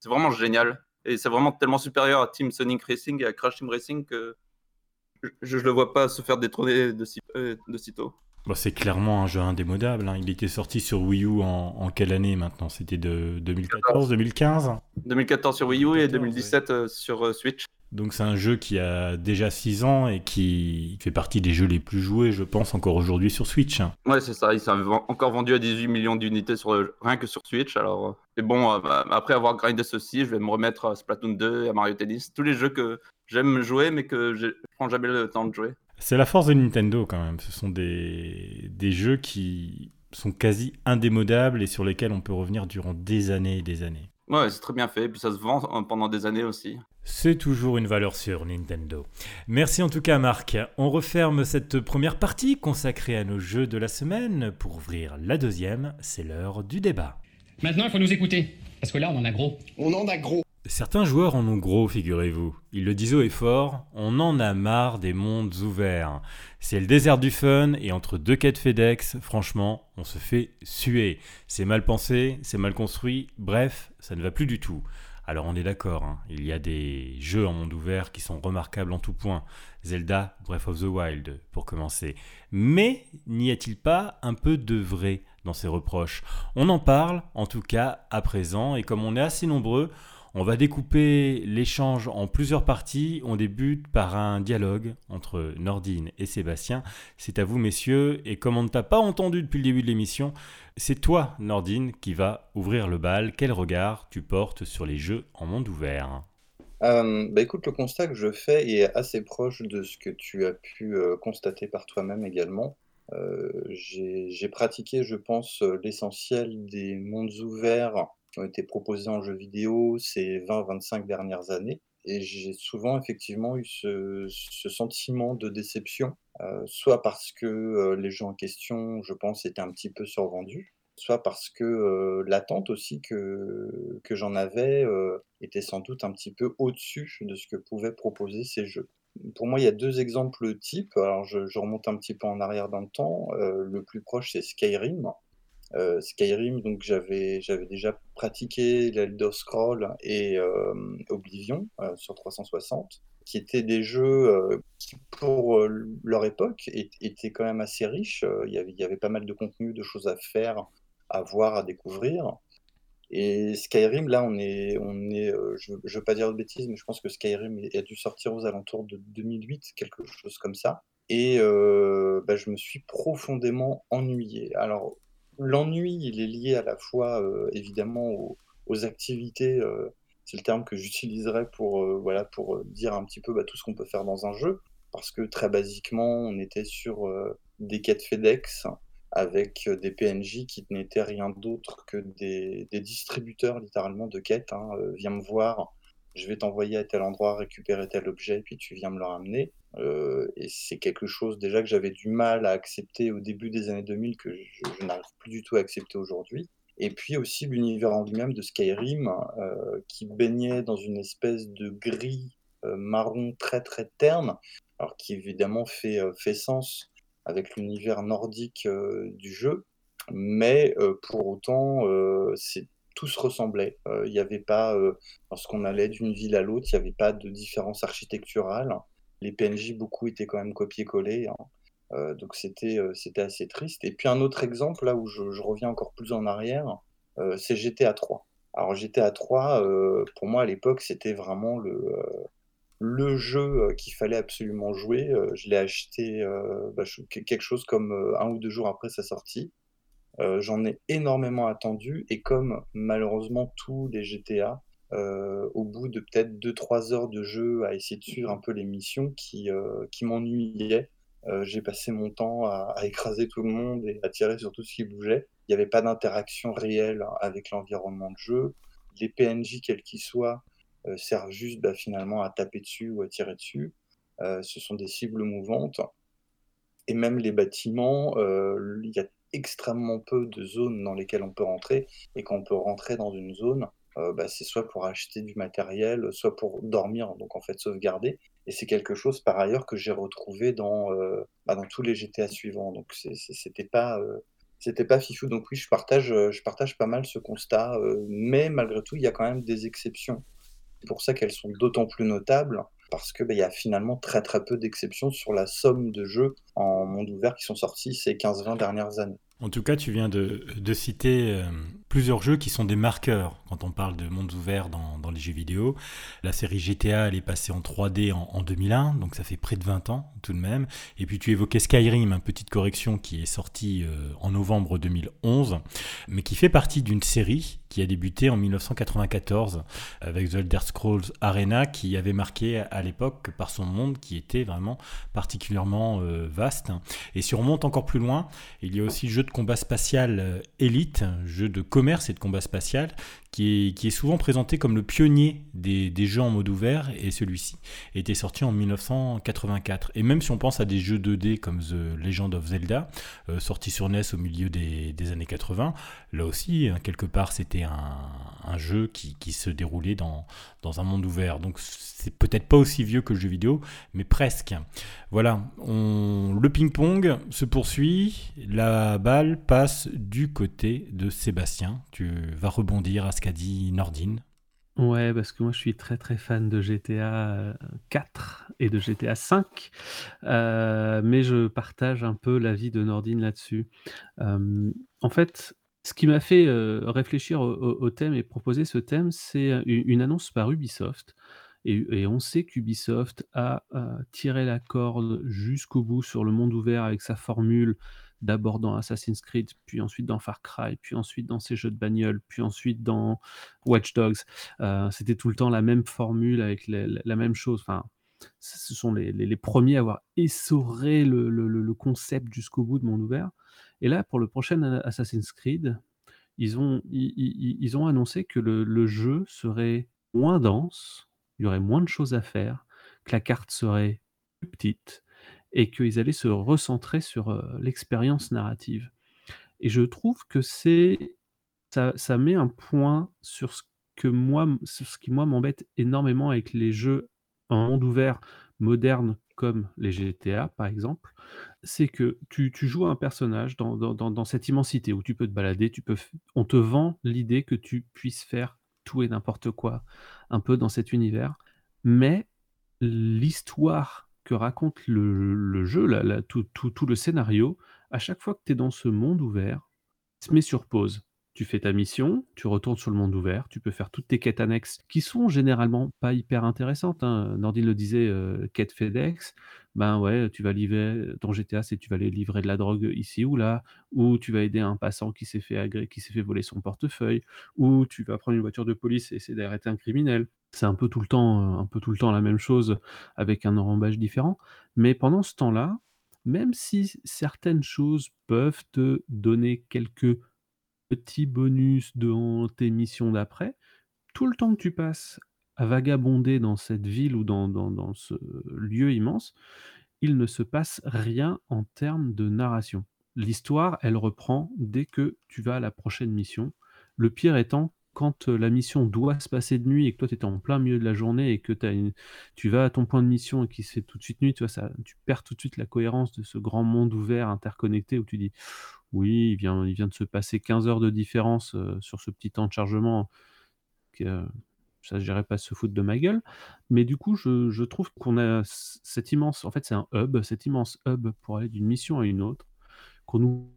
C'est vraiment génial. Et c'est vraiment tellement supérieur à Team Sonic Racing et à Crash Team Racing que je ne le vois pas se faire détrôner de, si, euh, de sitôt. Bon, c'est clairement un jeu indémodable. Hein. Il était sorti sur Wii U en, en quelle année maintenant? C'était de 2014, 2015 2014 sur Wii U et 2017 euh, sur euh, Switch. Donc c'est un jeu qui a déjà 6 ans et qui fait partie des jeux les plus joués, je pense, encore aujourd'hui sur Switch. Ouais, c'est ça. Il s'est encore vendu à 18 millions d'unités sur rien que sur Switch. Alors, euh, et bon, euh, bah, après avoir grindé ceci, je vais me remettre à Splatoon 2 et à Mario Tennis. Tous les jeux que j'aime jouer, mais que je prends jamais le temps de jouer. C'est la force de Nintendo quand même. Ce sont des, des jeux qui sont quasi indémodables et sur lesquels on peut revenir durant des années et des années. Ouais, c'est très bien fait, et puis ça se vend euh, pendant des années aussi. C'est toujours une valeur sûre, Nintendo. Merci en tout cas, Marc. On referme cette première partie consacrée à nos jeux de la semaine. Pour ouvrir la deuxième, c'est l'heure du débat. Maintenant, il faut nous écouter, parce que là, on en a gros. On en a gros. Certains joueurs en ont gros, figurez-vous. Ils le disent haut et fort, on en a marre des mondes ouverts. C'est le désert du fun et entre deux quêtes FedEx, franchement, on se fait suer. C'est mal pensé, c'est mal construit, bref, ça ne va plus du tout. Alors on est d'accord, hein, il y a des jeux en monde ouvert qui sont remarquables en tout point. Zelda, Breath of the Wild, pour commencer. Mais n'y a-t-il pas un peu de vrai dans ces reproches? On en parle, en tout cas, à présent, et comme on est assez nombreux, on va découper l'échange en plusieurs parties. On débute par un dialogue entre Nordine et Sébastien. C'est à vous, messieurs. Et comme on ne t'a pas entendu depuis le début de l'émission, c'est toi, Nordine, qui va ouvrir le bal. Quel regard tu portes sur les jeux en monde ouvert? Euh, bah écoute, le constat que je fais est assez proche de ce que tu as pu euh, constater par toi-même également. Euh, j'ai pratiqué, je pense, l'essentiel des mondes ouverts qui ont été proposés en jeu vidéo ces 20-25 dernières années. Et j'ai souvent effectivement eu ce, sentiment de déception, euh, soit parce que euh, les jeux en question, je pense, étaient un petit peu survendus, soit parce que euh, l'attente aussi que, que j'en avais était sans doute un petit peu au-dessus de ce que pouvaient proposer ces jeux. Pour moi, il y a deux exemples types. Alors, je, je remonte un petit peu en arrière dans le temps. le plus proche, c'est Skyrim, euh, Skyrim, donc j'avais déjà pratiqué l'Elder Scroll et euh, Oblivion euh, sur 360, qui étaient des jeux qui, pour leur époque, étaient quand même assez riches. Il y, avait, y avait pas mal de contenu, de choses à faire, à voir, à découvrir. Et Skyrim, là, on est, on est je ne veux pas dire de bêtises, mais je pense que Skyrim a dû sortir aux alentours de 2008, quelque chose comme ça. Et bah, je me suis profondément ennuyé. Alors, l'ennui, il est lié à la fois, euh, évidemment, aux, activités. Euh, c'est le terme que j'utiliserais pour, euh, voilà, pour dire un petit peu bah, tout ce qu'on peut faire dans un jeu. Parce que très basiquement, on était sur des quêtes FedEx avec des PNJ qui n'étaient rien d'autre que des, distributeurs littéralement de quêtes. Hein. viens me voir, je vais t'envoyer à tel endroit récupérer tel objet, puis tu viens me le ramener. Euh, et c'est quelque chose déjà que j'avais du mal à accepter au début des années 2000, que je, n'arrive plus du tout à accepter aujourd'hui. Et puis aussi l'univers en lui-même de Skyrim, euh, qui baignait dans une espèce de grille marron très très terne, alors qui évidemment fait, fait sens avec l'univers nordique du jeu, mais pour autant, c'est tout se ressemblait. Il n'y avait pas, lorsqu'on allait d'une ville à l'autre, il n'y avait pas de différence architecturale. Les PNJ, beaucoup étaient quand même copiés-collés. Hein. donc c'était assez triste. Et puis un autre exemple, là où je, je reviens encore plus en arrière, c'est GTA 3. Alors GTA 3, pour moi à l'époque, c'était vraiment le, le jeu qu'il fallait absolument jouer. je l'ai acheté bah, quelque chose comme un ou deux jours après sa sortie. J'en ai énormément attendu et comme malheureusement tous les GTA, au bout de peut-être 2-3 heures de jeu à essayer de suivre un peu les missions qui, qui m'ennuyaient, j'ai passé mon temps à, écraser tout le monde et à tirer sur tout ce qui bougeait. Il n'y avait pas d'interaction réelle avec l'environnement de jeu. Les PNJ, quels qu'ils soient, euh, servent juste bah, finalement à taper dessus ou à tirer dessus. Euh, ce sont des cibles mouvantes. Et même les bâtiments, euh, il y a extrêmement peu de zones dans lesquelles on peut rentrer. Et quand on peut rentrer dans une zone, bah, c'est soit pour acheter du matériel, soit pour dormir, donc en fait sauvegarder. Et c'est quelque chose par ailleurs que j'ai retrouvé dans, bah, dans tous les GTA suivants. Donc c'était pas c'était pas fifou. Donc oui, je partage, je partage pas mal ce constat, mais malgré tout, il y a quand même des exceptions. C'est pour ça qu'elles sont d'autant plus notables, parce qu'il bah, y a finalement très très peu d'exceptions sur la somme de jeux en monde ouvert qui sont sortis ces 15-20 dernières années. En tout cas, tu viens de, citer euh, plusieurs jeux qui sont des marqueurs quand on parle de mondes ouverts dans, les jeux vidéo. La série GTA, elle est passée en 3D en, 2001, donc ça fait près de 20 ans tout de même. Et puis tu évoquais Skyrim, une petite correction qui est sortie euh, en novembre 2011, mais qui fait partie d'une série qui a débuté en 1994 avec The Elder Scrolls Arena, qui avait marqué à l'époque par son monde qui était vraiment particulièrement euh, vaste. Et si on remonte encore plus loin, il y a aussi le jeu de combat spatial euh, Elite, jeu de commerce et de combat spatial, qui est, souvent présenté comme le pionnier des, jeux en mode ouvert, et celui-ci était sorti en 1984. Et même si on pense à des jeux 2D comme The Legend of Zelda, euh, sorti sur NES au milieu des, années 80, là aussi, hein, quelque part, c'était un, jeu qui, se déroulait dans, dans un monde ouvert. Donc c'est peut-être pas aussi vieux que le jeu vidéo, mais presque. Voilà, on... le ping-pong se poursuit, la balle passe du côté de Sébastien. Tu vas rebondir à ce qu'a dit Nordine. Ouais, parce que moi je suis très très fan de GTA 4 et de GTA 5, euh, mais je partage un peu l'avis de Nordine là-dessus. Euh, en fait, ce qui m'a fait euh, réfléchir au, thème et proposer ce thème, c'est une annonce par Ubisoft et, on sait qu'Ubisoft a tiré la corde jusqu'au bout sur le monde ouvert avec sa formule, d'abord dans Assassin's Creed, puis ensuite dans Far Cry, puis ensuite dans ses jeux de bagnole, puis ensuite dans Watch Dogs. Euh, c'était tout le temps la même formule avec la même chose. Enfin, ce sont les, premiers à avoir essoré le, concept jusqu'au bout de monde ouvert. Et là, pour le prochain Assassin's Creed, ils ont, ils ont annoncé que le jeu serait moins dense, il y aurait moins de choses à faire, que la carte serait plus petite et qu'ils allaient se recentrer sur euh, l'expérience narrative. Et je trouve que c'est ça, ça, met un point sur ce que moi, ce qui moi m'embête énormément avec les jeux en monde ouvert modernes comme les GTA par exemple, c'est que tu, tu, joues un personnage dans, dans, dans, cette immensité où tu peux te balader, tu peux, on te vend l'idée que tu puisses faire tout et n'importe quoi, un peu dans cet univers. Mais l'histoire que raconte le, jeu, tout, le scénario, à chaque fois que tu es dans ce monde ouvert, se met sur pause. Tu fais ta mission, tu retournes sur le monde ouvert, tu peux faire toutes tes quêtes annexes qui sont généralement pas hyper intéressantes. Hein. Nordine le disait, euh, quête FedEx, ben ouais, tu vas livrer, ton GTA, c'est tu vas aller livrer de la drogue ici ou là, ou tu vas aider un passant qui s'est fait, qui s'est fait voler son portefeuille, ou tu vas prendre une voiture de police et essayer d'arrêter un criminel. C'est un peu tout le temps, un peu tout le temps la même chose avec un enrobage différent. Mais pendant ce temps-là, même si certaines choses peuvent te donner quelques petit bonus dans tes missions d'après, tout le temps que tu passes à vagabonder dans cette ville ou dans, dans, ce lieu immense, il ne se passe rien en termes de narration. L'histoire, elle reprend dès que tu vas à la prochaine mission. Le pire étant quand euh, la mission doit se passer de nuit et que toi tu es en plein milieu de la journée et que tu vas à ton point de mission et qu'il se fait tout de suite nuit, tu vois, ça, tu perds tout de suite la cohérence de ce grand monde ouvert, interconnecté, où tu dis oui, il vient, de se passer 15 heures de différence euh, sur ce petit temps de chargement. Euh, ça, je dirais pas se foutre de ma gueule. Mais du coup, je, trouve qu'on a cet immense, en fait, c'est un hub, cet immense hub pour aller d'une mission à une autre, qu'on nous,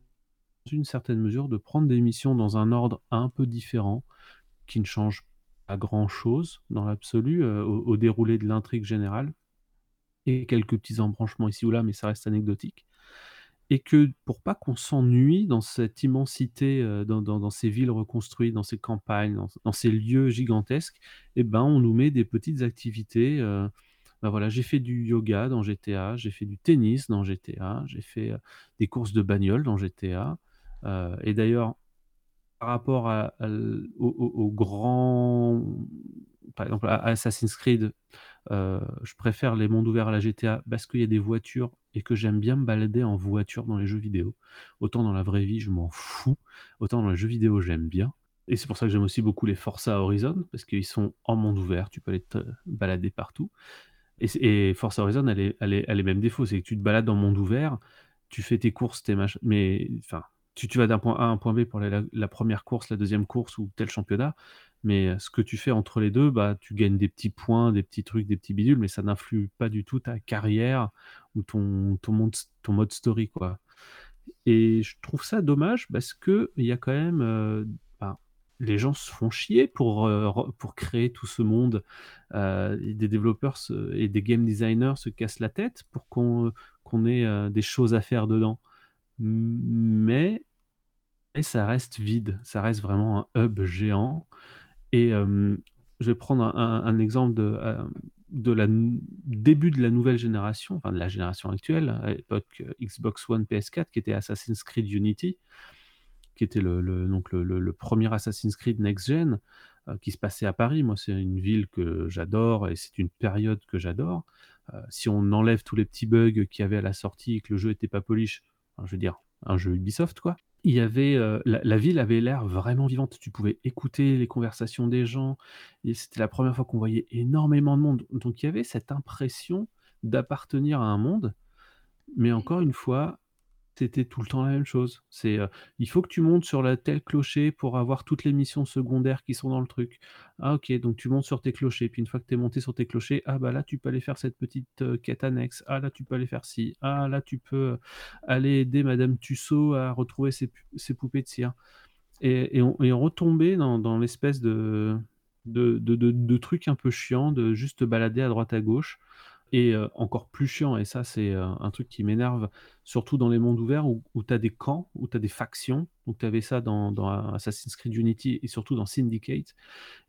une certaine mesure, de prendre des missions dans un ordre un peu différent, qui ne change pas grand-chose dans l'absolu euh, au, déroulé de l'intrigue générale, et quelques petits embranchements ici ou là, mais ça reste anecdotique et que pour pas qu'on s'ennuie dans cette immensité, euh, dans, ces villes reconstruites, dans ces campagnes, dans, ces lieux gigantesques, eh ben, on nous met des petites activités. Euh, ben voilà, j'ai fait du yoga dans GTA, j'ai fait du tennis dans GTA, j'ai fait des courses de bagnole dans GTA. Euh, et d'ailleurs, par rapport à, à, au, grand, par exemple à Assassin's Creed, euh, je préfère les mondes ouverts à la GTA parce qu'il y a des voitures et que j'aime bien me balader en voiture dans les jeux vidéo. Autant dans la vraie vie, je m'en fous. Autant dans les jeux vidéo, j'aime bien. Et c'est pour ça que j'aime aussi beaucoup les Forza Horizon, parce qu'ils sont en monde ouvert, tu peux aller te balader partout. Et, et Forza Horizon, elle est, elle, est, elle c'est que tu te balades le monde ouvert, tu fais tes courses, tes machins, mais enfin, tu, vas d'un point A à un point B pour la, première course, la deuxième course ou tel championnat, mais ce que tu fais entre les deux, bah, tu gagnes des petits points, des petits trucs, des petits bidules, mais ça n'influe pas du tout ta carrière ou ton, mode, story. Quoi. Et je trouve ça dommage parce qu'il y a quand même. Euh, bah, les gens se font chier pour, euh, pour créer tout ce monde. Euh, des développeurs et des game designers se cassent la tête pour qu'on ait euh, des choses à faire dedans. Mais et ça reste vide, ça reste vraiment un hub géant. Et euh, je vais prendre un, exemple de, euh, la début de la nouvelle génération, enfin de la génération actuelle, à l'époque Xbox One, PS4, qui était Assassin's Creed Unity, qui était le, donc le, premier Assassin's Creed Next Gen, euh, qui se passait à Paris. Moi, c'est une ville que j'adore et c'est une période que j'adore. Euh, si on enlève tous les petits bugs qu'il y avait à la sortie et que le jeu n'était pas polish, je veux dire, un jeu Ubisoft, quoi il y avait euh, la, ville avait l'air vraiment vivante. Tu pouvais écouter les conversations des gens. Et c'était la première fois qu'on voyait énormément de monde. Donc il y avait cette impression d'appartenir à un monde. Mais encore une fois, c'était tout le temps la même chose. C'est euh, il faut que tu montes sur la tel clocher pour avoir toutes les missions secondaires qui sont dans le truc. Ah ok, donc tu montes sur tes clochers, puis une fois que tu es monté sur tes clochers, ah bah là tu peux aller faire cette petite euh, quête annexe, ah là tu peux aller faire ci, ah là tu peux euh, aller aider Madame Tussaud à retrouver ses, poupées de cire. Et, et, on, dans, l'espèce de de, un peu chiants, de juste balader à droite à gauche. Et encore plus chiant, et ça c'est un truc qui m'énerve, surtout dans les mondes ouverts où, où tu as des camps, où tu as des factions. Donc tu avais ça dans, Assassin's Creed Unity et surtout dans Syndicate,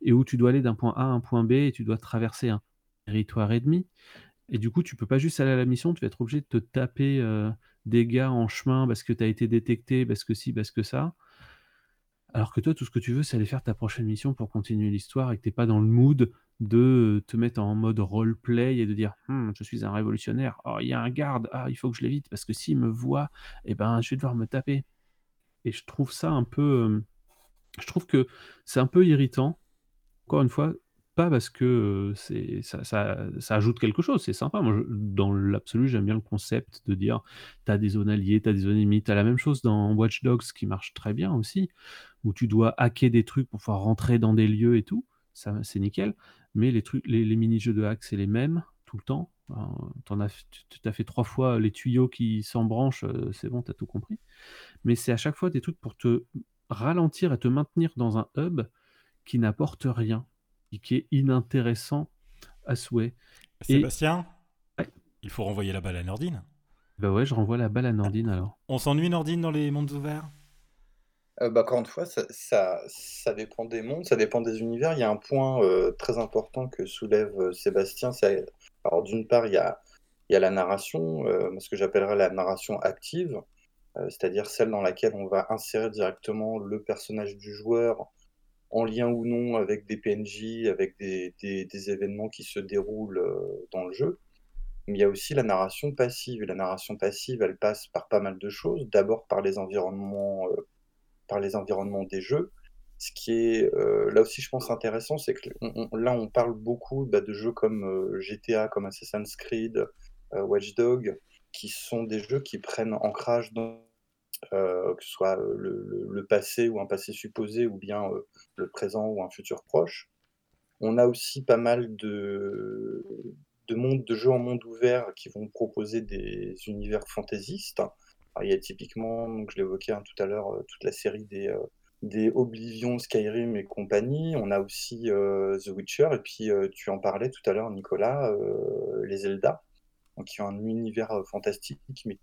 et où tu dois aller d'un point A à un point B et tu dois traverser un territoire et demi. Et du coup, tu peux pas juste aller à la mission, tu vas être obligé de te taper des gars en chemin parce que tu as été détecté, parce que si, parce que ça. Alors que toi, tout ce que tu veux, c'est aller faire ta prochaine mission pour continuer l'histoire et que tu pas dans le mood de te mettre en mode roleplay et de dire hm, je suis un révolutionnaire, oh, il y a un garde, ah, il faut que je l'évite parce que s'il me voit, eh ben, je vais devoir me taper. Et je trouve ça un peu. Je trouve que c'est un peu irritant. Encore une fois, pas parce que c'est ça, ça, ça, ajoute quelque chose, c'est sympa. Dans l'absolu, j'aime bien le concept de dire tu as des zones alliées, tu as des zones ennemies. Tu as la même chose dans Watch Dogs qui marche très bien aussi, où tu dois hacker des trucs pour pouvoir rentrer dans des lieux et tout. Ça, c'est nickel mais les, trucs, les, les mini-jeux de hack, c'est les mêmes tout le temps. En as, tu as fait trois fois les tuyaux qui s'embranchent, euh, c'est bon, tu as tout compris. Mais c'est à chaque fois des trucs pour te ralentir et te maintenir dans un hub qui n'apporte rien et qui est inintéressant à souhait. Sébastien et... ouais. Il faut renvoyer la balle à Nordine. Bah ouais, je renvoie la balle à Nordine alors. On s'ennuie Nordine dans les mondes ouverts? Euh, bah, encore une fois, ça, ça, dépend des mondes, ça dépend des univers. Il y a un point euh, très important que soulève euh, Sébastien. Alors, d'une part, il y a, il y a la narration, ce que j'appellerais la narration active, c'est-à-dire celle dans laquelle on va insérer directement le personnage du joueur en lien ou non avec des PNJ, avec des, des, événements qui se déroulent dans le jeu. Mais il y a aussi la narration passive. La narration passive, elle passe par pas mal de choses. D'abord par les environnements par les environnements des jeux, Ce qui est euh, là aussi, je pense, intéressant, c'est que là, on parle beaucoup bah, de jeux comme euh, GTA, comme Assassin's Creed, euh, Watch Dogs, qui sont des jeux qui prennent ancrage dans que ce soit le, passé ou un passé supposé, ou bien le présent ou un futur proche. On a aussi pas mal de, de, jeux en monde ouvert qui vont proposer des univers fantaisistes. Il y a typiquement, donc je l'évoquais hein, tout à l'heure, toute la série des, des Oblivion, Skyrim et compagnie. On a aussi euh, The Witcher, et puis euh, tu en parlais tout à l'heure, Nicolas, euh, les Zelda, qui ont un univers fantastique, mais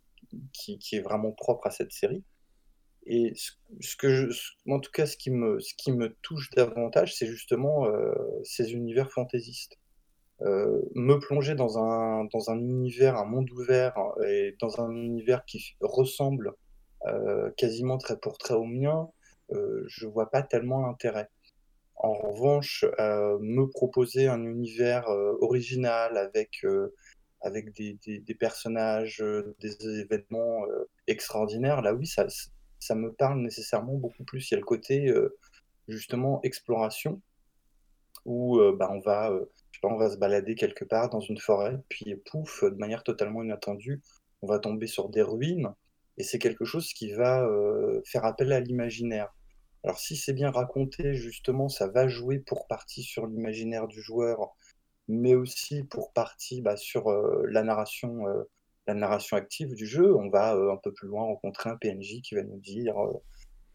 qui, est vraiment propre à cette série. Et ce, que en tout cas, ce qui me, ce qui me touche davantage, c'est justement ces univers fantaisistes. Me plonger dans un, dans un univers, un monde ouvert, et dans un univers qui ressemble quasiment très pour très au mien, euh, je vois pas tellement l'intérêt. En revanche, euh, me proposer un univers euh, original avec, avec des, personnages, des événements extraordinaires, là oui, ça, ça me parle nécessairement beaucoup plus. Il y a le côté justement exploration où bah, on, va, on va se balader quelque part dans une forêt, puis pouf, de manière totalement inattendue, on va tomber sur des ruines et c'est quelque chose qui va euh, faire appel à l'imaginaire. Alors si c'est bien raconté, justement, ça va jouer pour partie sur l'imaginaire du joueur, mais aussi pour partie bah, sur euh, la narration, euh, la narration active du jeu. On va un peu plus loin rencontrer un PNJ qui va nous dire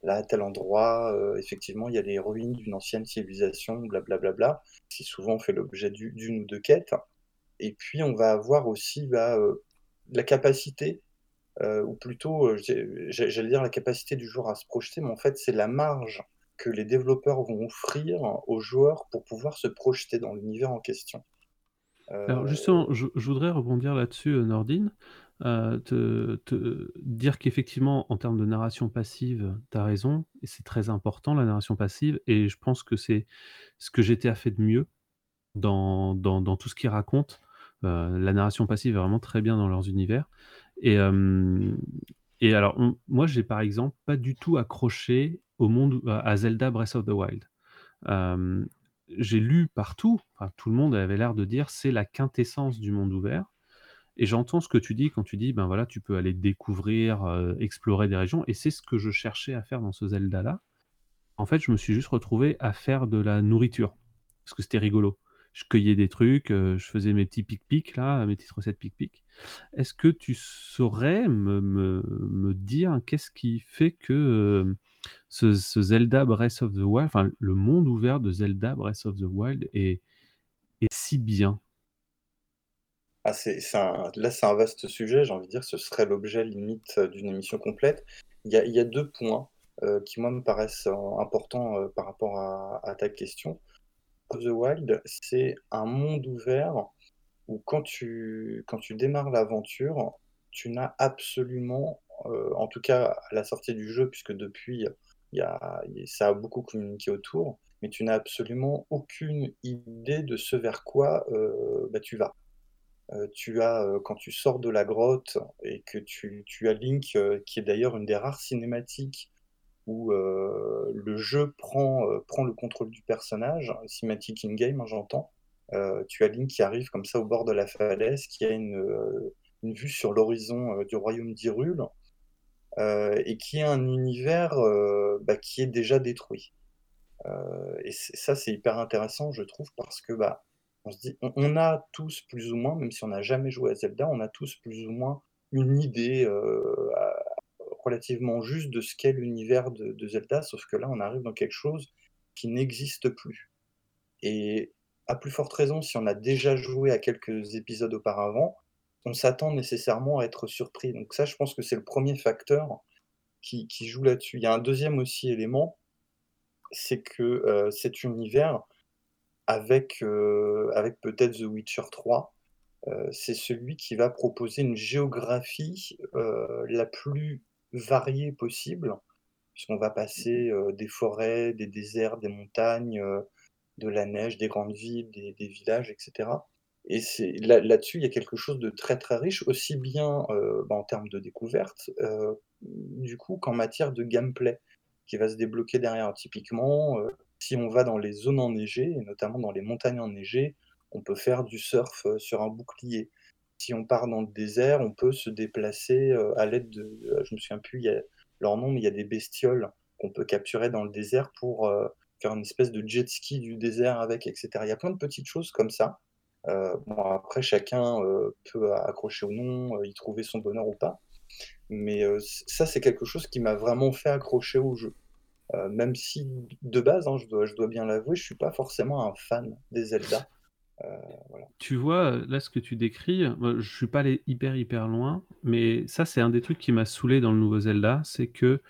là à tel endroit, effectivement, il y a les ruines d'une ancienne civilisation, blablabla, bla, bla, qui souvent fait l'objet d'une ou deux quêtes. Et puis on va avoir aussi bah, la capacité euh, ou plutôt, euh, j'allais dire la capacité du joueur à se projeter, mais en fait, c'est la marge que les développeurs vont offrir aux joueurs pour pouvoir se projeter dans l'univers en question. Alors justement, je, voudrais rebondir là-dessus, euh, te, dire qu'effectivement, en termes de narration passive, tu as raison, et c'est très important la narration passive, et je pense que c'est ce que GTA fait de mieux dans, dans, tout ce qu'il raconte. la narration passive est vraiment très bien dans leurs univers. Et, et alors, moi, j'ai par exemple pas du tout accroché au monde à Zelda Breath of the Wild. j'ai lu partout, tout le monde avait l'air de dire c'est la quintessence du monde ouvert. Et j'entends ce que tu dis quand tu dis ben voilà, tu peux aller découvrir, explorer des régions, et c'est ce que je cherchais à faire dans ce Zelda-là. En fait, je me suis juste retrouvé à faire de la nourriture parce que c'était rigolo je cueillais des trucs, euh, je faisais mes petits pic-pic, là, mes petites recettes pic-pic. Est-ce que tu saurais me, me, dire qu'est-ce qui fait que euh, ce, Zelda Breath of the Wild, enfin le monde ouvert de Zelda Breath of the Wild est, est si bien? Ah, là, c'est un vaste sujet, j'ai envie de dire, ce serait l'objet limite euh, d'une émission complète. Il y a, deux points qui, moi, me paraissent importants par rapport à, ta question the Wild, c'est un monde ouvert où quand tu, démarres l'aventure, tu n'as absolument, euh, en tout cas à la sortie du jeu, puisque depuis, ça a beaucoup communiqué autour, mais tu n'as absolument aucune idée de ce vers quoi euh, bah, tu vas. Euh, tu as, quand tu sors de la grotte et que tu, as Link, qui est d'ailleurs une des rares cinématiques où euh, le jeu prend, euh, prend le contrôle du personnage, cinématique in-game, hein, j'entends. Euh, tu as Link qui arrive comme ça au bord de la falaise, qui a une, vue sur l'horizon du royaume d'Hyrule, et qui a un univers bah, qui est déjà détruit. et ça, c'est hyper intéressant, je trouve, parce que bah, on se dit, on, a tous plus ou moins, même si on n'a jamais joué à Zelda, on a tous plus ou moins une idée relativement juste de ce qu'est l'univers de, Zelda, sauf que là, on arrive dans quelque chose qui n'existe plus. Et à plus forte raison, si on a déjà joué à quelques épisodes auparavant, on s'attend nécessairement à être surpris. Donc ça, je pense que c'est le premier facteur qui, joue là-dessus. Il y a un deuxième aussi élément, c'est que euh, cet univers, avec, euh, avec peut-être The Witcher 3, euh, c'est celui qui va proposer une géographie la plus variés possibles, puisqu'on va passer euh, des forêts, des déserts, des montagnes, euh, de la neige, des grandes villes, des, villages, etc. Et c'est là, dessus il y a quelque chose de très très riche, aussi bien euh, bah, en termes de découverte, du coup, qu'en matière de gameplay, qui va se débloquer derrière. Typiquement, euh, si on va dans les zones enneigées, et notamment dans les montagnes enneigées, on peut faire du surf euh, sur un bouclier. Si on part dans le désert, on peut se déplacer euh, à l'aide de, je me souviens plus il y a leur nom, mais il y a des bestioles qu'on peut capturer dans le désert pour euh, faire une espèce de jet ski du désert avec, etc. Il y a plein de petites choses comme ça. Bon, après, chacun peut accrocher ou non, y trouver son bonheur ou pas. Mais ça, c'est quelque chose qui m'a vraiment fait accrocher au jeu. Euh, même si, de base, hein, je dois, bien l'avouer, je suis pas forcément un fan des Zelda. Euh. Tu vois, là, ce que tu décris, moi, je suis pas allé hyper, hyper loin, mais ça, c'est un des trucs qui m'a saoulé dans le nouveau Zelda, c'est que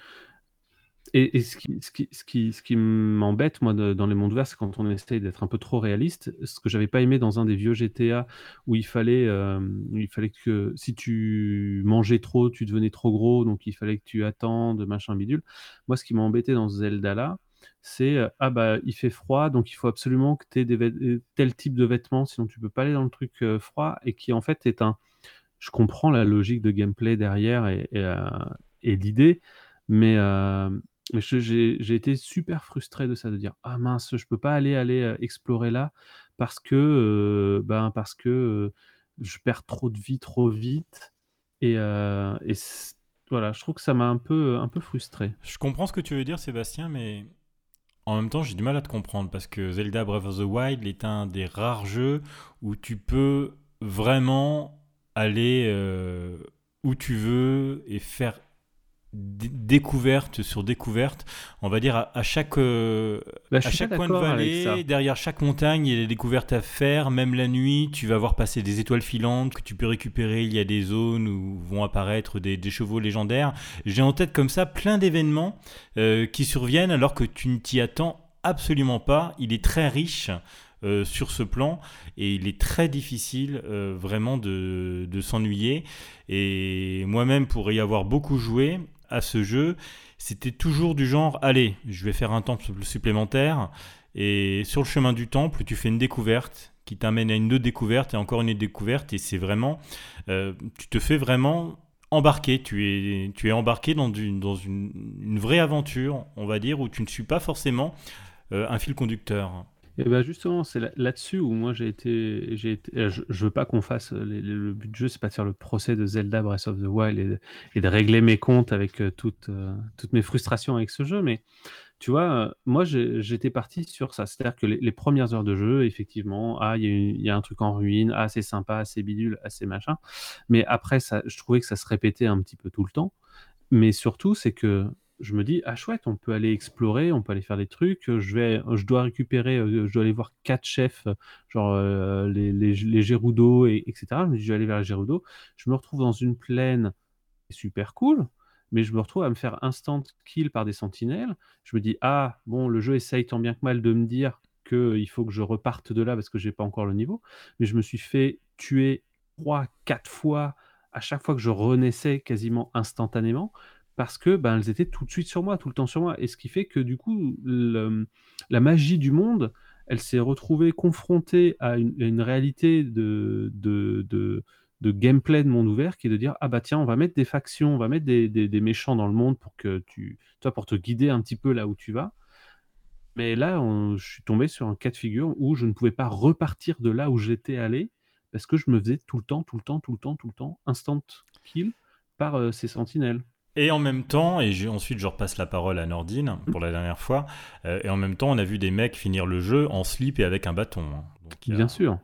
Et, ce qui, ce qui, ce qui, ce qui m'embête, moi, dans les mondes ouverts, c'est quand on essaye d'être un peu trop réaliste. Ce que j'avais pas aimé dans un des vieux GTA où il fallait, euh, il fallait que si tu mangeais trop, tu devenais trop gros, donc il fallait que tu attendes, machin bidule. Moi, ce qui m'a embêté dans ce Zelda-là, c'est euh, ah bah il fait froid, donc il faut absolument que tu aies euh, tel type de vêtements, sinon tu peux pas aller dans le truc froid, et qui en fait est un. Je comprends la logique de gameplay derrière et, et, l'idée, mais, j'ai été super frustré de ça, de dire ah mince, je peux pas aller aller explorer là parce que ben parce que je perds trop de vie trop vite et, et voilà, je trouve que ça m'a un peu un peu frustré. Je comprends ce que tu veux dire, Sébastien, mais en même temps, j'ai du mal à te comprendre parce que Zelda Breath of the Wild est un des rares jeux où tu peux vraiment aller où tu veux et faire découverte sur découverte. On va dire à, à chaque, euh, Bah, à chaque coin de vallée, derrière chaque montagne, il y a des découvertes à faire. Même la nuit, tu vas voir passer des étoiles filantes que tu peux récupérer. Il y a des zones où vont apparaître des, des chevaux légendaires. J'ai en tête comme ça plein d'événements euh, qui surviennent alors que tu ne t'y attends absolument pas. Il est très riche. euh, sur ce plan et il est très difficile vraiment de, de s'ennuyer et moi-même pour y avoir beaucoup joué à ce jeu c'était toujours du genre allez je vais faire un temple supplémentaire et sur le chemin du temple tu fais une découverte qui t'amène à une autre découverte et encore une autre découverte et c'est vraiment euh, tu te fais vraiment embarquer. Tu es, tu es embarqué dans, une, dans une vraie aventure on va dire où tu ne suis pas forcément euh, un fil conducteur Et ben justement, c'est là- là-dessus où moi j'ai été, euh, je, je veux pas qu'on fasse euh, le but du jeu, c'est pas de faire le procès de Zelda Breath of the Wild et de, régler mes comptes avec euh, toutes, toutes mes frustrations avec ce jeu, mais tu vois, moi j'étais parti sur ça, c'est-à-dire que les, premières heures de jeu, effectivement, ah il y, a un truc en ruine, ah c'est sympa, c'est bidule, ah c'est machin, mais après je trouvais que ça se répétait un petit peu tout le temps, mais surtout c'est que je me dis, ah chouette, on peut aller explorer, on peut aller faire des trucs. euh, Je vais, je dois récupérer, euh, je dois aller voir quatre chefs, euh, genre les, les, les Gerudo, et, etc. Je me dis, je vais aller vers les Gerudo. Je me retrouve dans une plaine super cool, mais je me retrouve à me faire instant kill par des sentinelles. Je me dis, ah bon, le jeu essaye tant bien que mal de me dire qu'il faut que je reparte de là parce que j'ai pas encore le niveau. Mais je me suis fait tuer trois, quatre fois à chaque fois que je renaissais quasiment instantanément parce que ben, elles étaient tout de suite sur moi, tout le temps sur moi. Et ce qui fait que du coup, la magie du monde, elle s'est retrouvée confrontée à une, réalité de, de, de, gameplay de monde ouvert qui est de dire ah bah tiens, on va mettre des factions, on va mettre des, des, méchants dans le monde pour que tu, toi, pour te guider un petit peu là où tu vas. Mais là, je suis tombé sur un cas de figure où je ne pouvais pas repartir de là où j'étais allé parce que je me faisais tout le temps, tout le temps, tout le temps, tout le temps instant kill par euh, ces sentinelles. Et en même temps, et ensuite je repasse la parole à Nordine pour la dernière fois, euh, et en même temps on a vu des mecs finir le jeu en slip et avec un bâton. hein. Donc, a- Bien sûr.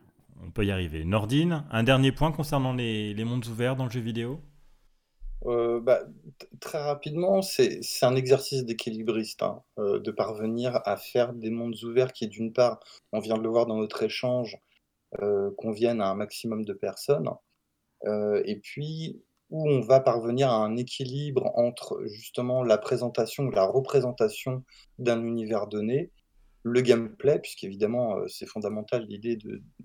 On peut y arriver. Nordine, un dernier point concernant les, les mondes ouverts dans le jeu vidéo? Euh, bah, très rapidement, c'est c'est un exercice d'équilibriste hein, euh, de parvenir à faire des mondes ouverts qui, d'une part, on vient de le voir dans notre échange, euh, conviennent à un maximum de personnes, euh, et puis où on va parvenir à un équilibre entre justement la présentation ou la représentation d'un univers donné, le gameplay, puisqu'évidemment euh, c'est fondamental l'idée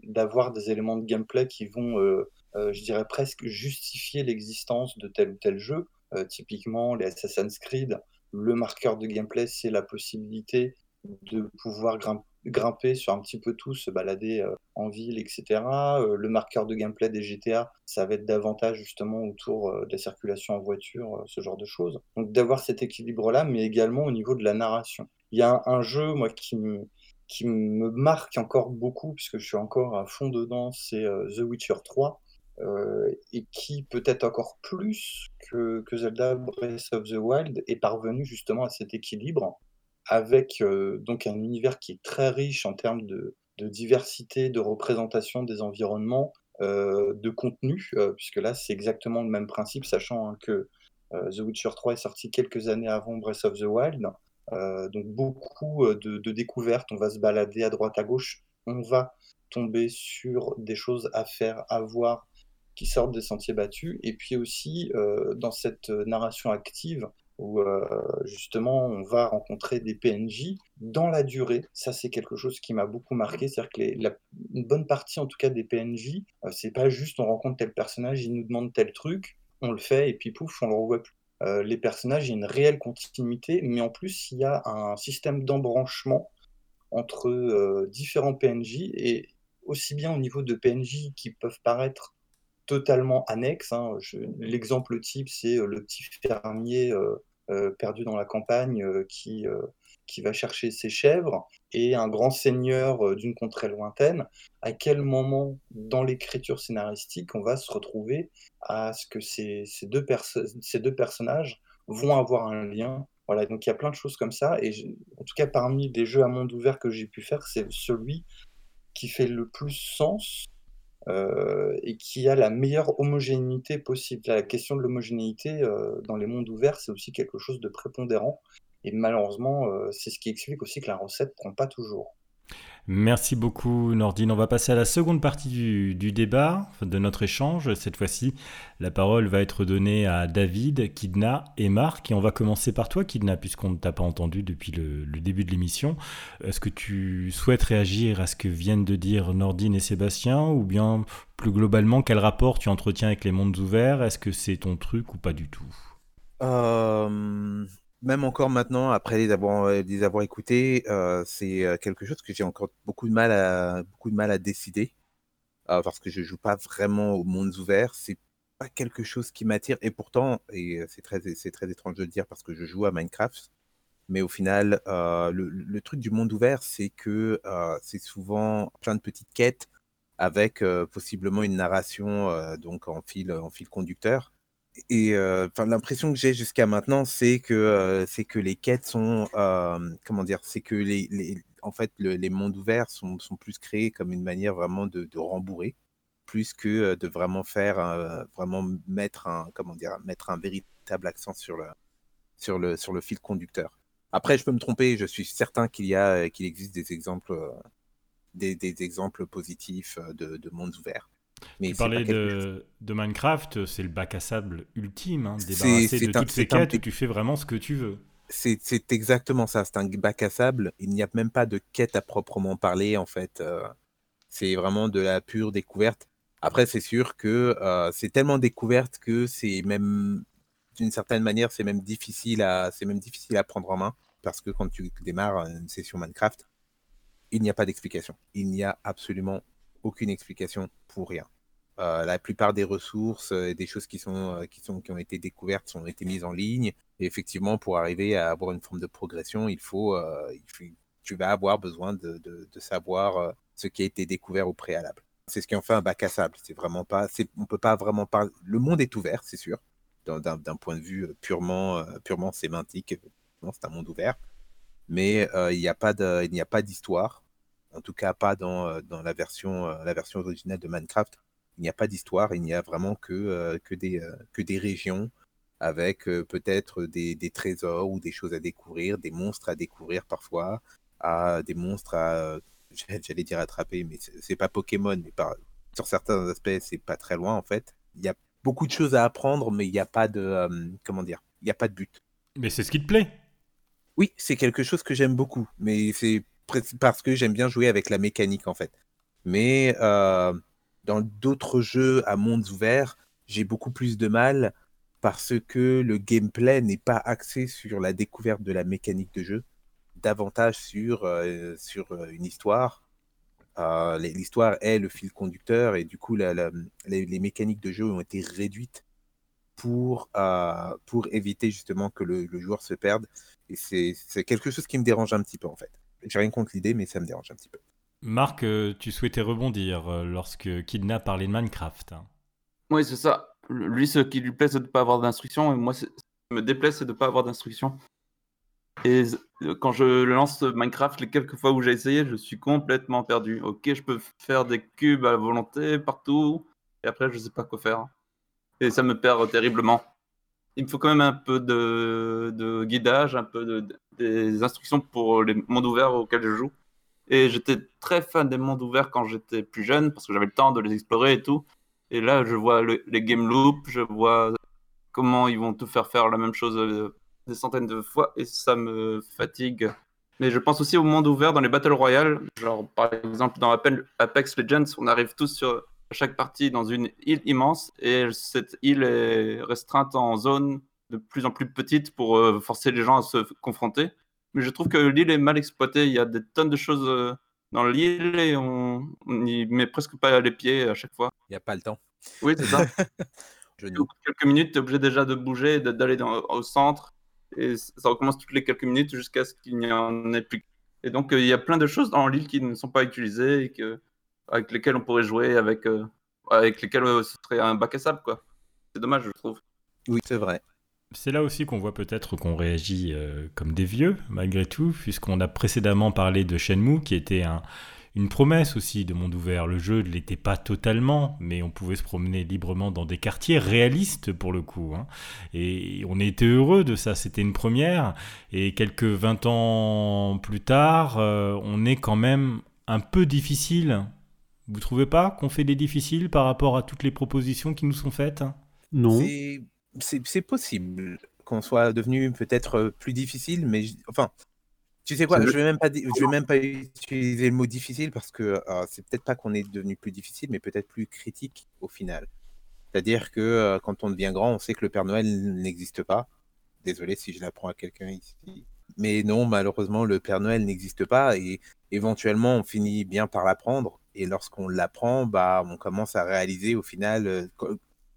d'avoir des éléments de gameplay qui vont, euh, euh, je dirais presque, justifier l'existence de tel ou tel jeu. Typiquement, les Assassin's Creed, le marqueur de gameplay, c'est la possibilité de pouvoir grimper grimper sur un petit peu tout, se balader euh, en ville, etc. Euh, le marqueur de gameplay des GTA, ça va être davantage justement autour euh, de la circulation en voiture, ce genre de choses. Donc d'avoir cet équilibre-là, mais également au niveau de la narration. Il y a un, jeu, moi, qui me, marque encore beaucoup, puisque je suis encore à fond dedans, c'est The Witcher 3. et qui peut-être encore plus que Zelda Breath of the Wild est parvenu justement à cet équilibre avec donc un univers qui est très riche en termes de, diversité, de représentation des environnements, de contenu, puisque là c'est exactement le même principe, sachant hein, que The Witcher 3 est sorti quelques années avant Breath of the Wild. donc beaucoup de, découvertes, on va se balader à droite à gauche, on va tomber sur des choses à faire, à voir, qui sortent des sentiers battus. Et puis aussi, dans cette narration active, où euh, justement on va rencontrer des PNJ dans la durée. Ça, c'est quelque chose qui m'a beaucoup marqué. C'est-à-dire que la, bonne partie, en tout cas, des PNJ, euh, c'est pas juste on rencontre tel personnage, il nous demande tel truc, on le fait et puis pouf, on le revoit plus. Euh, les personnages, il y a une réelle continuité, mais en plus, il y a un système d'embranchement entre différents PNJ et aussi bien au niveau de PNJ qui peuvent paraître totalement annexes. Hein. L'exemple type, c'est le petit fermier perdu dans la campagne euh, qui, euh, qui va chercher ses chèvres et un grand seigneur d'une contrée lointaine, à quel moment dans l'écriture scénaristique on va se retrouver à ce que ces, ces, deux, ces deux personnages vont avoir un lien? Voilà, donc il y a plein de choses comme ça. Et en tout cas, parmi les jeux à monde ouvert que j'ai pu faire, c'est celui qui fait le plus sens euh, et qui a la meilleure homogénéité possible. La question de l'homogénéité euh, dans les mondes ouverts, c'est aussi quelque chose de prépondérant. Et malheureusement, euh, c'est ce qui explique aussi que la recette ne prend pas toujours. Merci beaucoup Nordine. On va passer à la seconde partie du, débat, de notre échange. Cette fois-ci, la parole va être donnée à David, Kidna et Marc. Et on va commencer par toi, Kidna, puisqu'on ne t'a pas entendu depuis le, début de l'émission. Est-ce que tu souhaites réagir à ce que viennent de dire Nordine et Sébastien Ou bien, plus globalement, quel rapport tu entretiens avec les mondes ouverts? Est-ce que c'est ton truc ou pas du tout? Euh, même encore maintenant, après les avoir, euh, les avoir écoutés, euh, c'est euh, quelque chose que j'ai encore beaucoup de mal à, beaucoup de mal à décider. parce que je joue pas vraiment aux mondes ouverts. C'est pas quelque chose qui m'attire. Et pourtant, et c'est très, c'est très étrange de le dire parce que je joue à Minecraft. Mais au final, le, le, truc du monde ouvert, c'est que c'est souvent plein de petites quêtes avec possiblement une narration donc en fil, en fil conducteur et enfin l'impression que j'ai jusqu'à maintenant, c'est que c'est que les quêtes sont comment dire, c'est que les, les en fait les mondes ouverts sont, sont, plus créés comme une manière vraiment de, rembourrer, plus que de vraiment faire vraiment mettre un comment dire mettre un véritable accent sur le sur le sur le fil conducteur. Après, je peux me tromper, je suis certain qu'il y a qu'il existe des exemples des, des exemples positifs de mondes ouverts. Mais tu parlais de, de, Minecraft, c'est le bac à sable ultime, hein, débarrassé de toutes ces quêtes, et tu fais vraiment ce que tu veux. C'est exactement ça, c'est un bac à sable, il n'y a même pas de quête à proprement parler, en fait. Euh, c'est vraiment de la pure découverte. Après, c'est sûr que euh, c'est tellement découverte que c'est même, d'une certaine manière, c'est même, difficile à, même difficile à prendre en main, parce que quand tu démarres une session Minecraft, il n'y a pas d'explication. Il n'y a absolument aucune explication pour rien. Euh, la plupart des ressources et des choses qui, sont, euh, qui, sont, qui ont été découvertes ont été mises en ligne. Effectivement, pour arriver à avoir une forme de progression, il faut, euh, tu vas avoir besoin de, de, savoir ce qui a été découvert au préalable. C'est ce qui en fait un bac à sable. C'est vraiment pas, on peut pas vraiment parler. Le monde est ouvert, c'est sûr, d'un point de vue purement, purement sémantique. C'est un monde ouvert, mais il n'y a pas d'histoire en tout cas pas dans, euh, dans la, version, euh, la version originale de Minecraft. Il n'y a pas d'histoire, il n'y a vraiment que, euh, que, des, que des régions avec peut-être des, des, trésors ou des choses à découvrir, des monstres à découvrir parfois, à des monstres à, j'allais dire attraper, mais c'est pas Pokémon, mais par, sur certains aspects, c'est pas très loin en fait. Il y a beaucoup de choses à apprendre, mais il n'y a pas de, comment dire, il n'y a pas de but. Mais c'est ce qui te plaît. Oui, c'est quelque chose que j'aime beaucoup, mais c'est parce que j'aime bien jouer avec la mécanique en fait. Mais euh, dans d'autres jeux à mondes ouverts, j'ai beaucoup plus de mal parce que le gameplay n'est pas axé sur la découverte de la mécanique de jeu. davantage sur, euh, euh, une histoire. L'histoire est le fil conducteur et du coup, les, mécaniques de jeu ont été réduites pour, éviter justement que le, joueur se perde. Et c'est quelque chose qui me dérange un petit peu en fait. J'ai rien contre l'idée, mais ça me dérange un petit peu. Marc, euh, tu souhaitais rebondir euh, lorsque Kidna parlait de Minecraft. hein. Oui, c'est ça. Lui, ce qui lui plaît, c'est de ne pas avoir d'instruction. Et moi, ce qui me déplaît, c'est de ne pas avoir d'instruction. Et euh, quand je lance Minecraft, les quelques fois où j'ai essayé, je suis complètement perdu. Ok, je peux faire des cubes à volonté partout. Et après, je sais pas quoi faire. Et ça me perd terriblement. Il me faut quand même un peu de, guidage, un peu de, des instructions pour les mondes ouverts auxquels je joue. Et j'étais très fan des mondes ouverts quand j'étais plus jeune, parce que j'avais le temps de les explorer et tout. Et là, je vois le- les game loops, je vois comment ils vont te faire faire la même chose euh, des centaines de fois, et ça me fatigue. Mais je pense aussi au monde ouvert dans les Battle Royale. Genre, par exemple, dans Ape- Apex Legends, on arrive tous sur chaque partie dans une île immense, et cette île est restreinte en zones de plus en plus petites pour euh, forcer les gens à se confronter. Mais je trouve que l'île est mal exploitée. Il y a des tonnes de choses euh, dans l'île et on n'y met presque pas les pieds à chaque fois. Il n'y a pas le temps. Oui, c'est ça. Je quelques minutes, tu es obligé déjà de bouger, d'aller au centre. Et ça recommence toutes les quelques minutes jusqu'à ce qu'il n'y en ait plus. Et donc, euh, il y a plein de choses dans l'île qui ne sont pas utilisées et que, avec lesquelles on pourrait jouer, avec, euh, avec lesquelles euh, ce serait un bac à sable. quoi. C'est dommage, je trouve. Oui, c'est vrai. C'est là aussi qu'on voit peut-être qu'on réagit euh, comme des vieux, malgré tout, puisqu'on a précédemment parlé de Shenmue, qui était un- une promesse aussi de monde ouvert. Le jeu ne l'était pas totalement, mais on pouvait se promener librement dans des quartiers réalistes pour le coup. hein. Et on était heureux de ça, c'était une première. Et quelques 20 ans plus tard, euh, on est quand même un peu difficile. Vous trouvez pas qu'on fait des difficiles par rapport à toutes les propositions qui nous sont faites? Non. C'est- possible qu'on soit devenu peut-être euh, plus difficile, mais je- enfin, tu sais quoi, je vais même pas, je vais même pas utiliser le mot difficile parce que euh, c'est peut-être pas qu'on est devenu plus difficile, mais peut-être plus critique au final. C'est-à-dire que euh, quand on devient grand, on sait que le Père Noël n'existe pas. Désolé si je l'apprends à quelqu'un ici. Mais non, malheureusement, le Père Noël n'existe pas et éventuellement, on finit bien par l'apprendre. Et lorsqu'on l'apprend, bah, on commence à réaliser au final, euh,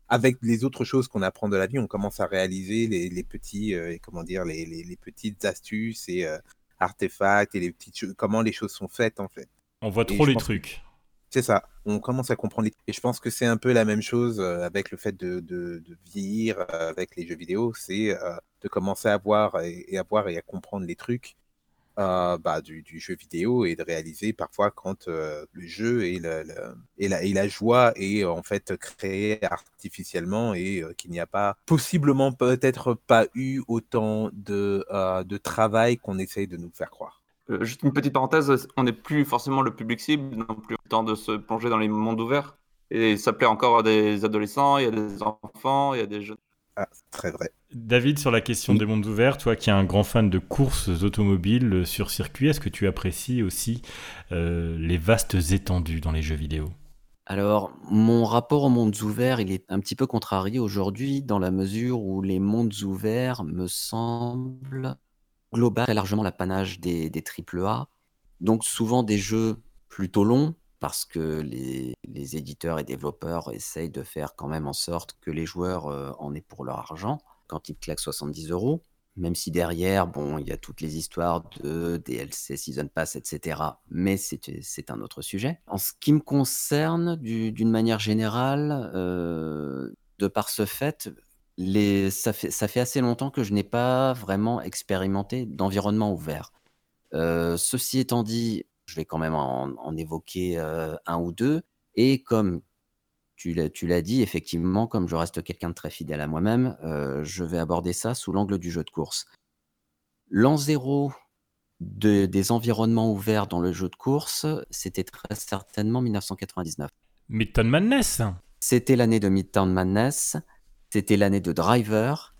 avec les autres choses qu'on apprend de la vie, on commence à réaliser les, les petits, euh, comment dire, les, les- les petites astuces et euh, artefacts et les petites comment les choses sont faites en fait. On voit trop les trucs. C'est ça, on commence à comprendre. les- Et je pense que c'est un peu la même chose avec le fait de, de- de vieillir avec les jeux vidéo, c'est euh, de commencer à voir et, et à voir et à comprendre les trucs euh, bah, du, jeu vidéo et de réaliser parfois quand euh, le jeu et, le- et, la, et la joie est en fait créée artificiellement et euh, qu'il n'y a pas, possiblement peut-être pas eu autant de, de travail qu'on essaye de nous faire croire. Juste une petite parenthèse, on n'est plus forcément le public cible, non plus le temps de se plonger dans les mondes ouverts. Et ça plaît encore à des adolescents, il y a des enfants, il y a des jeunes. Ah, c'est très vrai. David, sur la question des mondes ouverts, toi qui es un grand fan de courses automobiles euh, sur circuit, est-ce que tu apprécies aussi euh, les vastes étendues dans les jeux vidéo? Alors, mon rapport aux mondes ouverts, il est un petit peu contrarié aujourd'hui dans la mesure où les mondes ouverts me semblent global très largement l'apanage des, des AAA. Donc souvent des jeux plutôt longs parce que les, éditeurs et développeurs essayent de faire quand même en sorte que les joueurs euh, en aient pour leur argent quand ils claquent 70 euros. Même si derrière, bon, il y a toutes les histoires de DLC, Season Pass, etc. Mais c'est un autre sujet. En ce qui me concerne, du- d'une manière générale, euh, de par ce fait, les, ça, fait, ça fait assez longtemps que je n'ai pas vraiment expérimenté d'environnement ouvert. Euh, ceci étant dit, je vais quand même en, en évoquer euh, un ou deux. Et comme tu l'as dit, effectivement, comme je reste quelqu'un de très fidèle à moi-même, euh, je vais aborder ça sous l'angle du jeu de course. L'an zéro de- des environnements ouverts dans le jeu de course, c'était très certainement 1999. Midtown Madness C'était l'année de Midtown Madness, c'était l'année de Driver,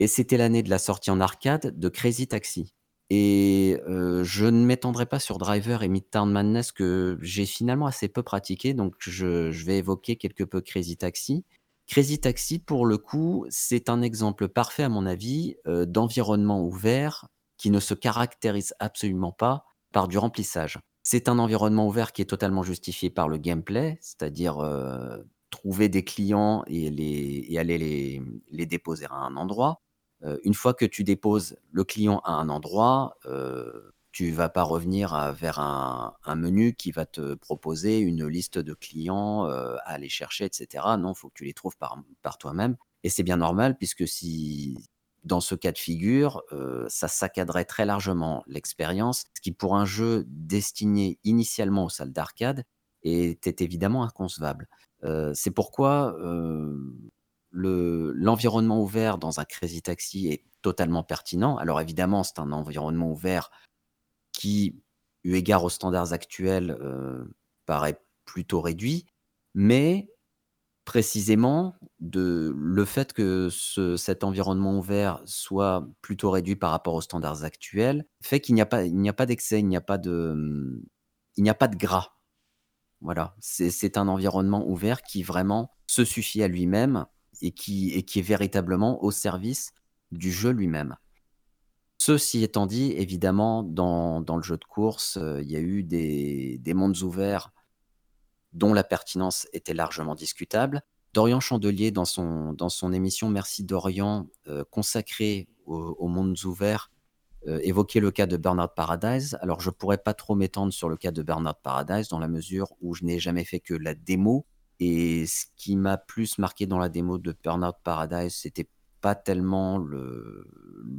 et c'était l'année de la sortie en arcade de Crazy Taxi. Et je ne m'étendrai pas sur Driver et Midtown Madness que j'ai finalement assez peu pratiqué, donc je, vais évoquer quelque peu Crazy Taxi. Crazy Taxi, pour le coup, c'est un exemple parfait, à mon avis, d'environnement ouvert qui ne se caractérise absolument pas par du remplissage. C'est un environnement ouvert qui est totalement justifié par le gameplay, c'est-à-dire trouver des clients et, les, aller les, les, déposer à un endroit. Euh, une fois que tu déposes le client à un endroit, euh, tu vas pas revenir vers un, menu qui va te proposer une liste de clients euh, à aller chercher, etc. Non, il faut que tu les trouves par, toi-même. Et c'est bien normal puisque si dans ce cas de figure, ça saccaderait très largement l'expérience, ce qui pour un jeu destiné initialement aux salles d'arcade était évidemment inconcevable. C'est pourquoi l'environnement ouvert dans un Crazy Taxi est totalement pertinent. Alors évidemment, c'est un environnement ouvert qui, eu égard aux standards actuels, euh, paraît plutôt réduit, mais précisément le fait que ce, cet environnement ouvert soit plutôt réduit par rapport aux standards actuels fait qu'il n'y a pas, il n'y a pas d'excès, il n'y a pas de, il n'y a pas de gras. Voilà, c'est un environnement ouvert qui vraiment se suffit à lui-même et qui, est véritablement au service du jeu lui-même. Ceci étant dit, évidemment, dans, le jeu de course, euh, il y a eu des, des mondes ouverts dont la pertinence était largement discutable. Dorian Chandelier, dans son, émission Merci Dorian, euh, consacrée aux, mondes ouverts, euh, évoquait le cas de Bernard Paradise. Alors, je pourrais pas trop m'étendre sur le cas de Bernard Paradise, dans la mesure où je n'ai jamais fait que la démo. Et ce qui m'a plus marqué dans la démo de Bernard Paradise, c'était pas tellement le,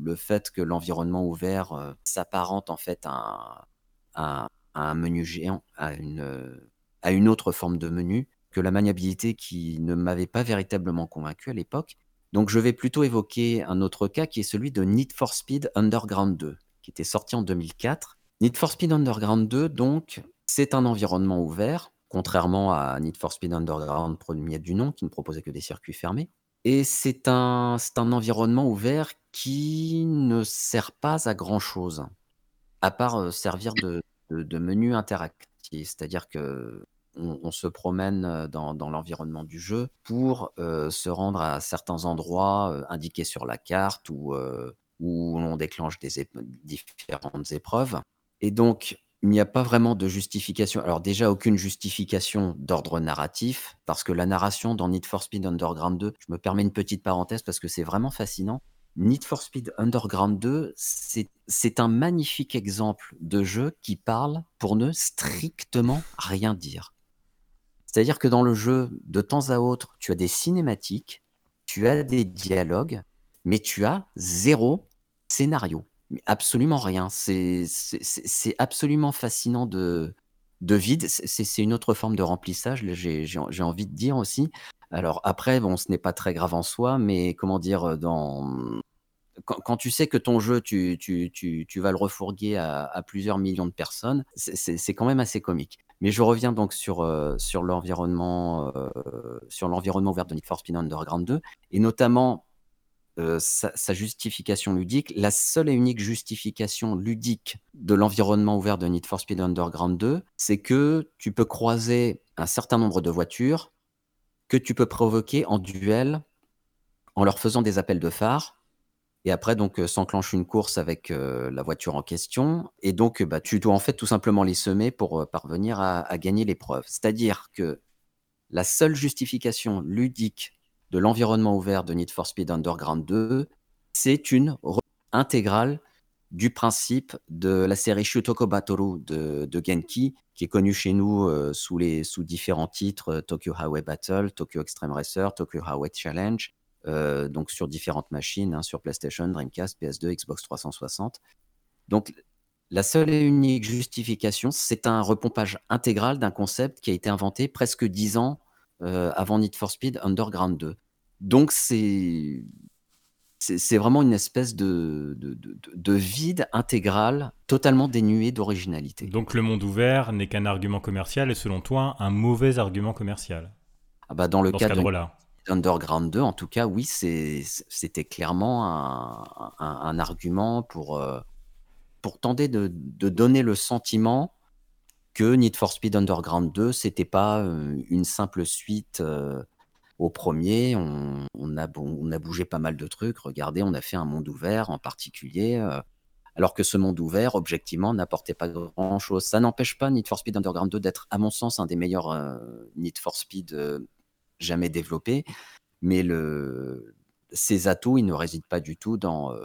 le fait que l'environnement ouvert euh, s'apparente en fait à, à un menu géant, à une à une autre forme de menu que la maniabilité qui ne m'avait pas véritablement convaincu à l'époque. Donc je vais plutôt évoquer un autre cas qui est celui de Need for Speed Underground 2, qui était sorti en 2004. Need for Speed Underground 2, donc, c'est un environnement ouvert, contrairement à Need for Speed Underground premier du nom, qui ne proposait que des circuits fermés. Et c'est un, un environnement ouvert qui ne sert pas à grand-chose, à part euh, servir de, de, menu interactif. C'est-à-dire que on, se promène dans, dans l'environnement du jeu pour euh, se rendre à certains endroits euh, indiqués sur la carte ou euh, où on déclenche différentes épreuves. Et donc, il n'y a pas vraiment de justification. Alors déjà, aucune justification d'ordre narratif, parce que la narration dans Need for Speed Underground 2, je me permets une petite parenthèse parce que c'est vraiment fascinant. Need for Speed Underground 2, c'est un magnifique exemple de jeu qui parle pour ne strictement rien dire. C'est-à-dire que dans le jeu, de temps à autre, tu as des cinématiques, tu as des dialogues, mais tu as zéro scénario. Absolument rien. C'est absolument fascinant de, de vide. C'est une autre forme de remplissage, j'ai envie de dire aussi. Alors après, bon, ce n'est pas très grave en soi, mais comment dire, dans... Quand, quand, tu sais que ton jeu, tu, tu, tu, tu vas le refourguer à, plusieurs millions de personnes, c'est quand même assez comique. Mais je reviens donc sur, euh, sur l'environnement euh, ouvert de Need for Speed Underground 2 et notamment euh, sa, justification ludique. La seule et unique justification ludique de l'environnement ouvert de Need for Speed Underground 2, c'est que tu peux croiser un certain nombre de voitures que tu peux provoquer en duel en leur faisant des appels de phare et après, donc, euh, s'enclenche une course avec euh, la voiture en question. Et donc, bah, tu dois en fait tout simplement les semer pour parvenir à gagner l'épreuve. C'est-à-dire que la seule justification ludique de l'environnement ouvert de Need for Speed Underground 2, c'est une intégrale du principe de la série Shutoko Batoru de, de, Genki, qui est connue chez nous euh, sous, les, sous différents titres Tokyo Highway Battle, Tokyo Extreme Racer, Tokyo Highway Challenge, euh, donc sur différentes machines, hein, sur PlayStation, Dreamcast, PS2, Xbox 360. Donc la seule et unique justification, c'est un repompage intégral d'un concept qui a été inventé presque dix ans euh, avant Need for Speed Underground 2. Donc c'est c'est vraiment une espèce de, de, de, de, vide intégral totalement dénué d'originalité. Donc le monde ouvert n'est qu'un argument commercial et selon toi un mauvais argument commercial? Ah bah dans le dans cas de, Underground 2, en tout cas, oui, c'était clairement un, un, un, argument pour, euh, pour tenter de, de, donner le sentiment que Need for Speed Underground 2, c'était pas euh, une simple suite euh, au premier. On, a, bougé pas mal de trucs. Regardez, on a fait un monde ouvert en particulier. Euh, Alors que ce monde ouvert, objectivement, n'apportait pas grand-chose. Ça n'empêche pas Need for Speed Underground 2 d'être, à mon sens, un des meilleurs Need for Speed jamais développés. Mais le... ses atouts, ils ne résident pas du tout dans,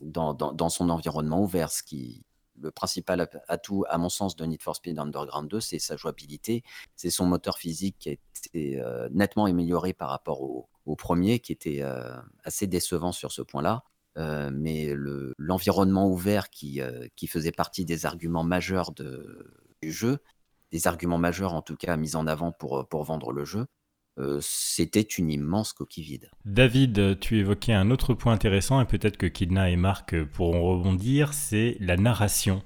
dans son environnement ouvert. Ce qui, le principal atout, à mon sens, de Need for Speed Underground 2, c'est sa jouabilité, c'est son moteur physique qui a été euh, nettement amélioré par rapport au, premier, qui était euh, assez décevant sur ce point-là. Euh, mais le- l'environnement ouvert qui, faisait partie des arguments majeurs du jeu, des arguments majeurs en tout cas mis en avant pour vendre le jeu, euh, c'était une immense coquille vide. David, tu évoquais un autre point intéressant et peut-être que Kidna et Marc pourront rebondir, c'est la narration.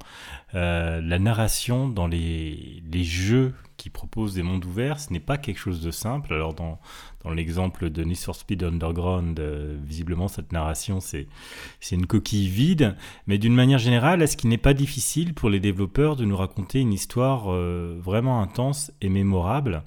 Euh, la narration dans les, jeux qui proposent des mondes ouverts, ce n'est pas quelque chose de simple. Alors dans, l'exemple de Need for Speed Underground, euh, visiblement cette narration c'est une coquille vide, mais d'une manière générale, est-ce qu'il n'est pas difficile pour les développeurs de nous raconter une histoire vraiment intense et mémorable?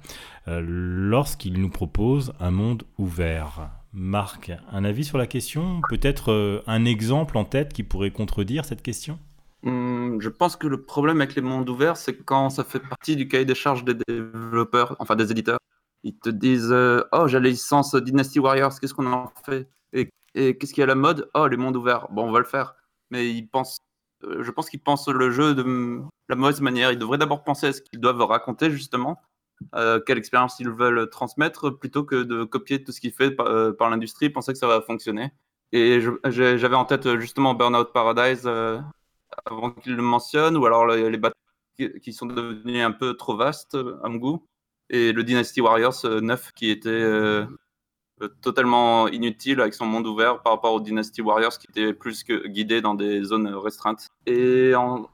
Euh, lorsqu'ils nous proposent un monde ouvert Marc, un avis sur la question? Peut-être euh, un exemple en tête qui pourrait contredire cette question? Hum, je pense que le problème avec les mondes ouverts, c'est quand ça fait partie du cahier des charges des développeurs, enfin des éditeurs. Ils te disent euh, Oh, j'ai la licence Dynasty Warriors, qu'est-ce qu'on en fait? Et, qu'est-ce qu'il y a à la mode? Oh, les mondes ouverts. Bon, on va le faire. Mais ils pensent, je pense qu'ils pensent le jeu de la mauvaise manière. Ils devraient d'abord penser à ce qu'ils doivent raconter, justement, euh, quelle expérience ils veulent transmettre, plutôt que de copier tout ce qui est fait par, euh, par l'industrie, penser que ça va fonctionner. Et j'avais en tête euh, justement Burnout Paradise euh, avant qu'il le mentionne, ou alors les, les batailles qui- sont devenues un peu trop vastes à mon goût, et le Dynasty Warriors euh, 9 qui était totalement inutile avec son monde ouvert par rapport au Dynasty Warriors qui était plus que guidé dans des zones restreintes. Et en,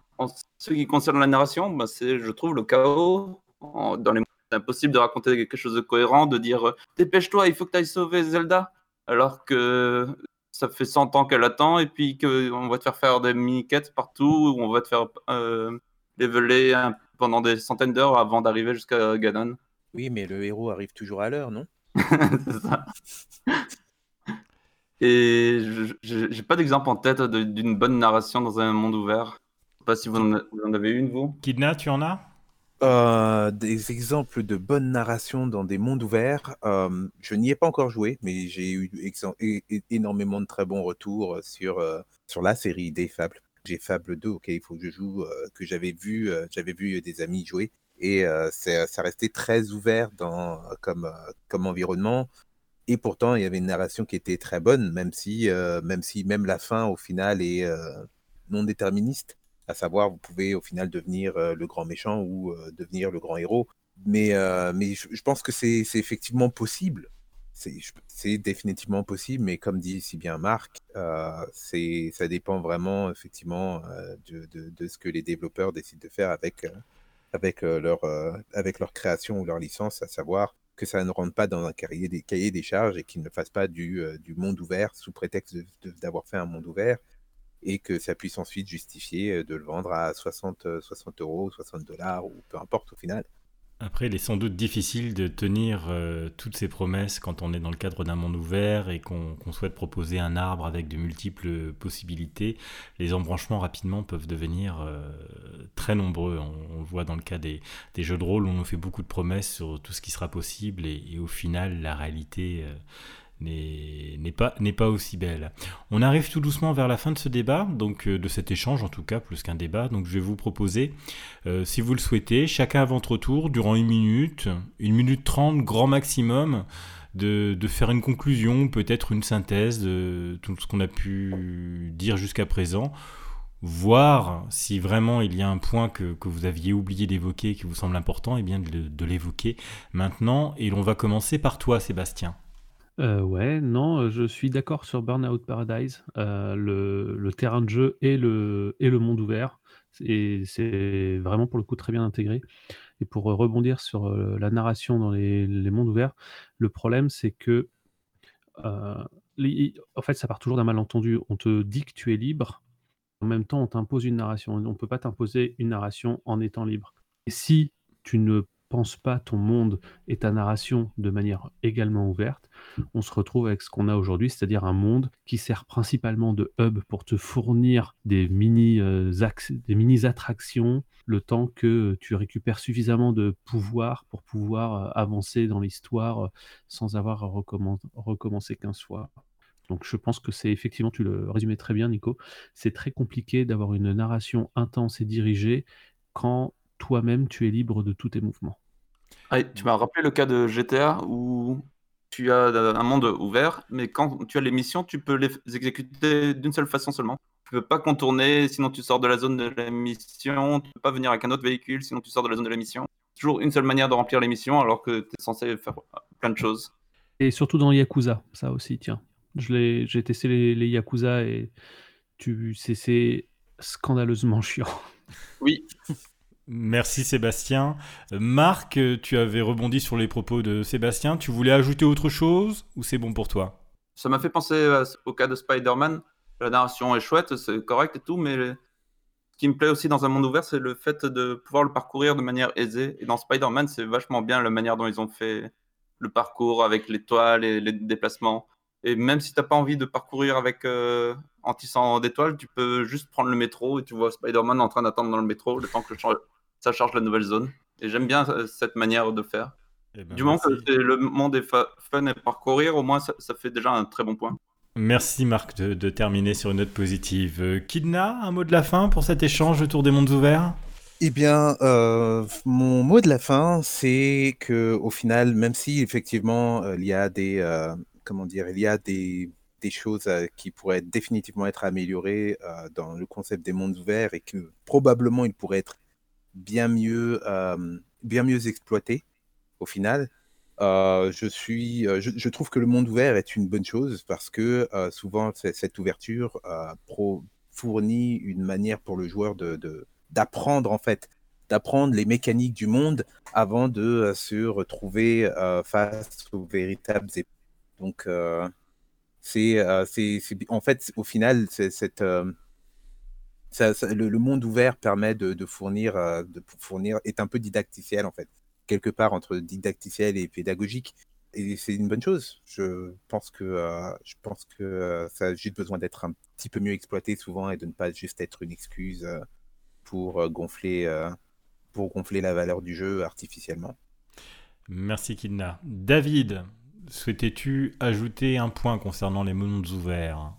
ce qui concerne la narration, bah, c'est, je trouve, le chaos. Dans les c'est impossible de raconter quelque chose de cohérent, de dire euh, dépêche-toi, il faut que tu ailles sauver Zelda, alors que ça fait 100 ans qu'elle attend et puis qu'on va te faire faire des mini-quêtes partout, où on va te faire euh, leveler un- pendant des centaines d'heures avant d'arriver jusqu'à Ganon. Oui, mais le héros arrive toujours à l'heure, non? C'est ça. Et j'ai pas d'exemple en tête d'une bonne narration dans un monde ouvert. Je sais pas si vous en, vous en avez une, vous. Kidna, tu en as? Euh, des exemples de bonne narration dans des mondes ouverts, euh, je n'y ai pas encore joué, mais j'ai eu énormément de très bons retours sur, euh, sur la série des Fables. J'ai Fable 2 auquel il faut que je joue, que j'avais vu, j'avais vu des amis jouer, et ça restait très ouvert comme, comme environnement. Et pourtant, il y avait une narration qui était très bonne, même si, même si même la fin, au final, est non déterministe. À savoir, vous pouvez au final devenir euh, le grand méchant ou euh, devenir le grand héros. Mais, euh, mais je, pense que c'est effectivement possible. C'est définitivement possible, mais comme dit si bien Marc, ça dépend vraiment effectivement de, de, ce que les développeurs décident de faire avec, avec, leur, avec leur création ou leur licence, à savoir que ça ne rentre pas dans un cahier des, cahier des charges et qu'ils ne fassent pas du, du monde ouvert sous prétexte d'avoir fait un monde ouvert et que ça puisse ensuite justifier de le vendre à 60, euh, 60 euros, 60 dollars ou peu importe au final. Après, il est sans doute difficile de tenir toutes ces promesses quand on est dans le cadre d'un monde ouvert et qu'on souhaite proposer un arbre avec de multiples possibilités. Les embranchements rapidement peuvent devenir très nombreux. On, le voit dans le cas des, jeux de rôle, on nous fait beaucoup de promesses sur tout ce qui sera possible et, au final, la réalité n'est pas, aussi belle. On arrive tout doucement vers la fin de ce débat, donc euh, de cet échange en tout cas, plus qu'un débat. Donc je vais vous proposer, euh, si vous le souhaitez, chacun à votre tour, durant une minute, une minute trente, grand maximum, de, faire une conclusion, peut-être une synthèse de tout ce qu'on a pu dire jusqu'à présent. Voir si vraiment il y a un point que, vous aviez oublié d'évoquer, qui vous semble important, et bien de, de l'évoquer maintenant. Et l'on va commencer par toi, Sébastien. Euh, ouais, non, euh, je suis d'accord sur Burnout Paradise. Euh, le, terrain de jeu et le, monde ouvert. Et c'est vraiment pour le coup très bien intégré. Et pour rebondir sur la narration dans les, mondes ouverts, le problème c'est que en fait ça part toujours d'un malentendu. On te dit que tu es libre, en même temps on t'impose une narration. On ne peut pas t'imposer une narration en étant libre. Et si tu ne pense pas ton monde et ta narration de manière également ouverte, on se retrouve avec ce qu'on a aujourd'hui, c'est-à-dire un monde qui sert principalement de hub pour te fournir des mini, euh, des mini attractions, le temps que tu récupères suffisamment de pouvoir pour pouvoir euh, avancer dans l'histoire euh, sans avoir à recommencer 15 fois. Donc je pense que c'est effectivement, tu le résumais très bien, Nico, c'est très compliqué d'avoir une narration intense et dirigée quand toi-même tu es libre de tous tes mouvements. Ah, tu m'as rappelé le cas de GTA où tu as un monde ouvert, mais quand tu as les missions, tu peux les exécuter d'une seule façon seulement. Tu peux pas contourner, sinon tu sors de la zone de la mission. Tu peux pas venir avec un autre véhicule, sinon tu sors de la zone de la mission. Toujours une seule manière de remplir les missions, alors que tu es censé faire plein de choses. Et surtout dans Yakuza, ça aussi, tiens. J'ai testé les, les, Yakuza et c'est scandaleusement chiant. Oui. Merci Sébastien. Marc, tu avais rebondi sur les propos de Sébastien. Tu voulais ajouter autre chose ou c'est bon pour toi? Ça m'a fait penser au cas de Spider-Man. La narration est chouette, c'est correct et tout, mais ce qui me plaît aussi dans un monde ouvert, c'est le fait de pouvoir le parcourir de manière aisée. Et dans Spider-Man, c'est vachement bien la manière dont ils ont fait le parcours avec l'étoile et les déplacements. Et même si tu n'as pas envie de parcourir avec euh, en tissant d'étoiles, tu peux juste prendre le métro et tu vois Spider-Man en train d'attendre dans le métro le temps que ça charge la nouvelle zone. Et j'aime bien euh, cette manière de faire. Eh ben, du moment que le monde est fun à parcourir, au moins ça, fait déjà un très bon point. Merci Marc de, terminer sur une note positive. Euh, Kidna, un mot de la fin pour cet échange autour des mondes ouverts? Eh bien, mon mot de la fin, c'est que au final, même si effectivement il y a des, comment dire, il y a des, choses euh, qui pourraient définitivement être améliorées euh, dans le concept des mondes ouverts et que probablement il pourrait être bien mieux, euh, bien mieux exploité au final. je, suis, je, trouve que le monde ouvert est une bonne chose parce que souvent cette ouverture fournit une manière pour le joueur de, d'apprendre en fait d'apprendre les mécaniques du monde avant de se retrouver face aux véritables donc, euh, euh, c'est, en fait, au final, cette, euh, le, monde ouvert permet de, fournir, de fournir, est un peu didacticiel, en fait, quelque part entre didacticiel et pédagogique. Et c'est une bonne chose. Je pense que, je pense que ça a juste besoin d'être un petit peu mieux exploité souvent et de ne pas juste être une excuse pour gonfler, pour gonfler la valeur du jeu artificiellement. Merci Kidna. David, souhaitais-tu ajouter un point concernant les mondes ouverts?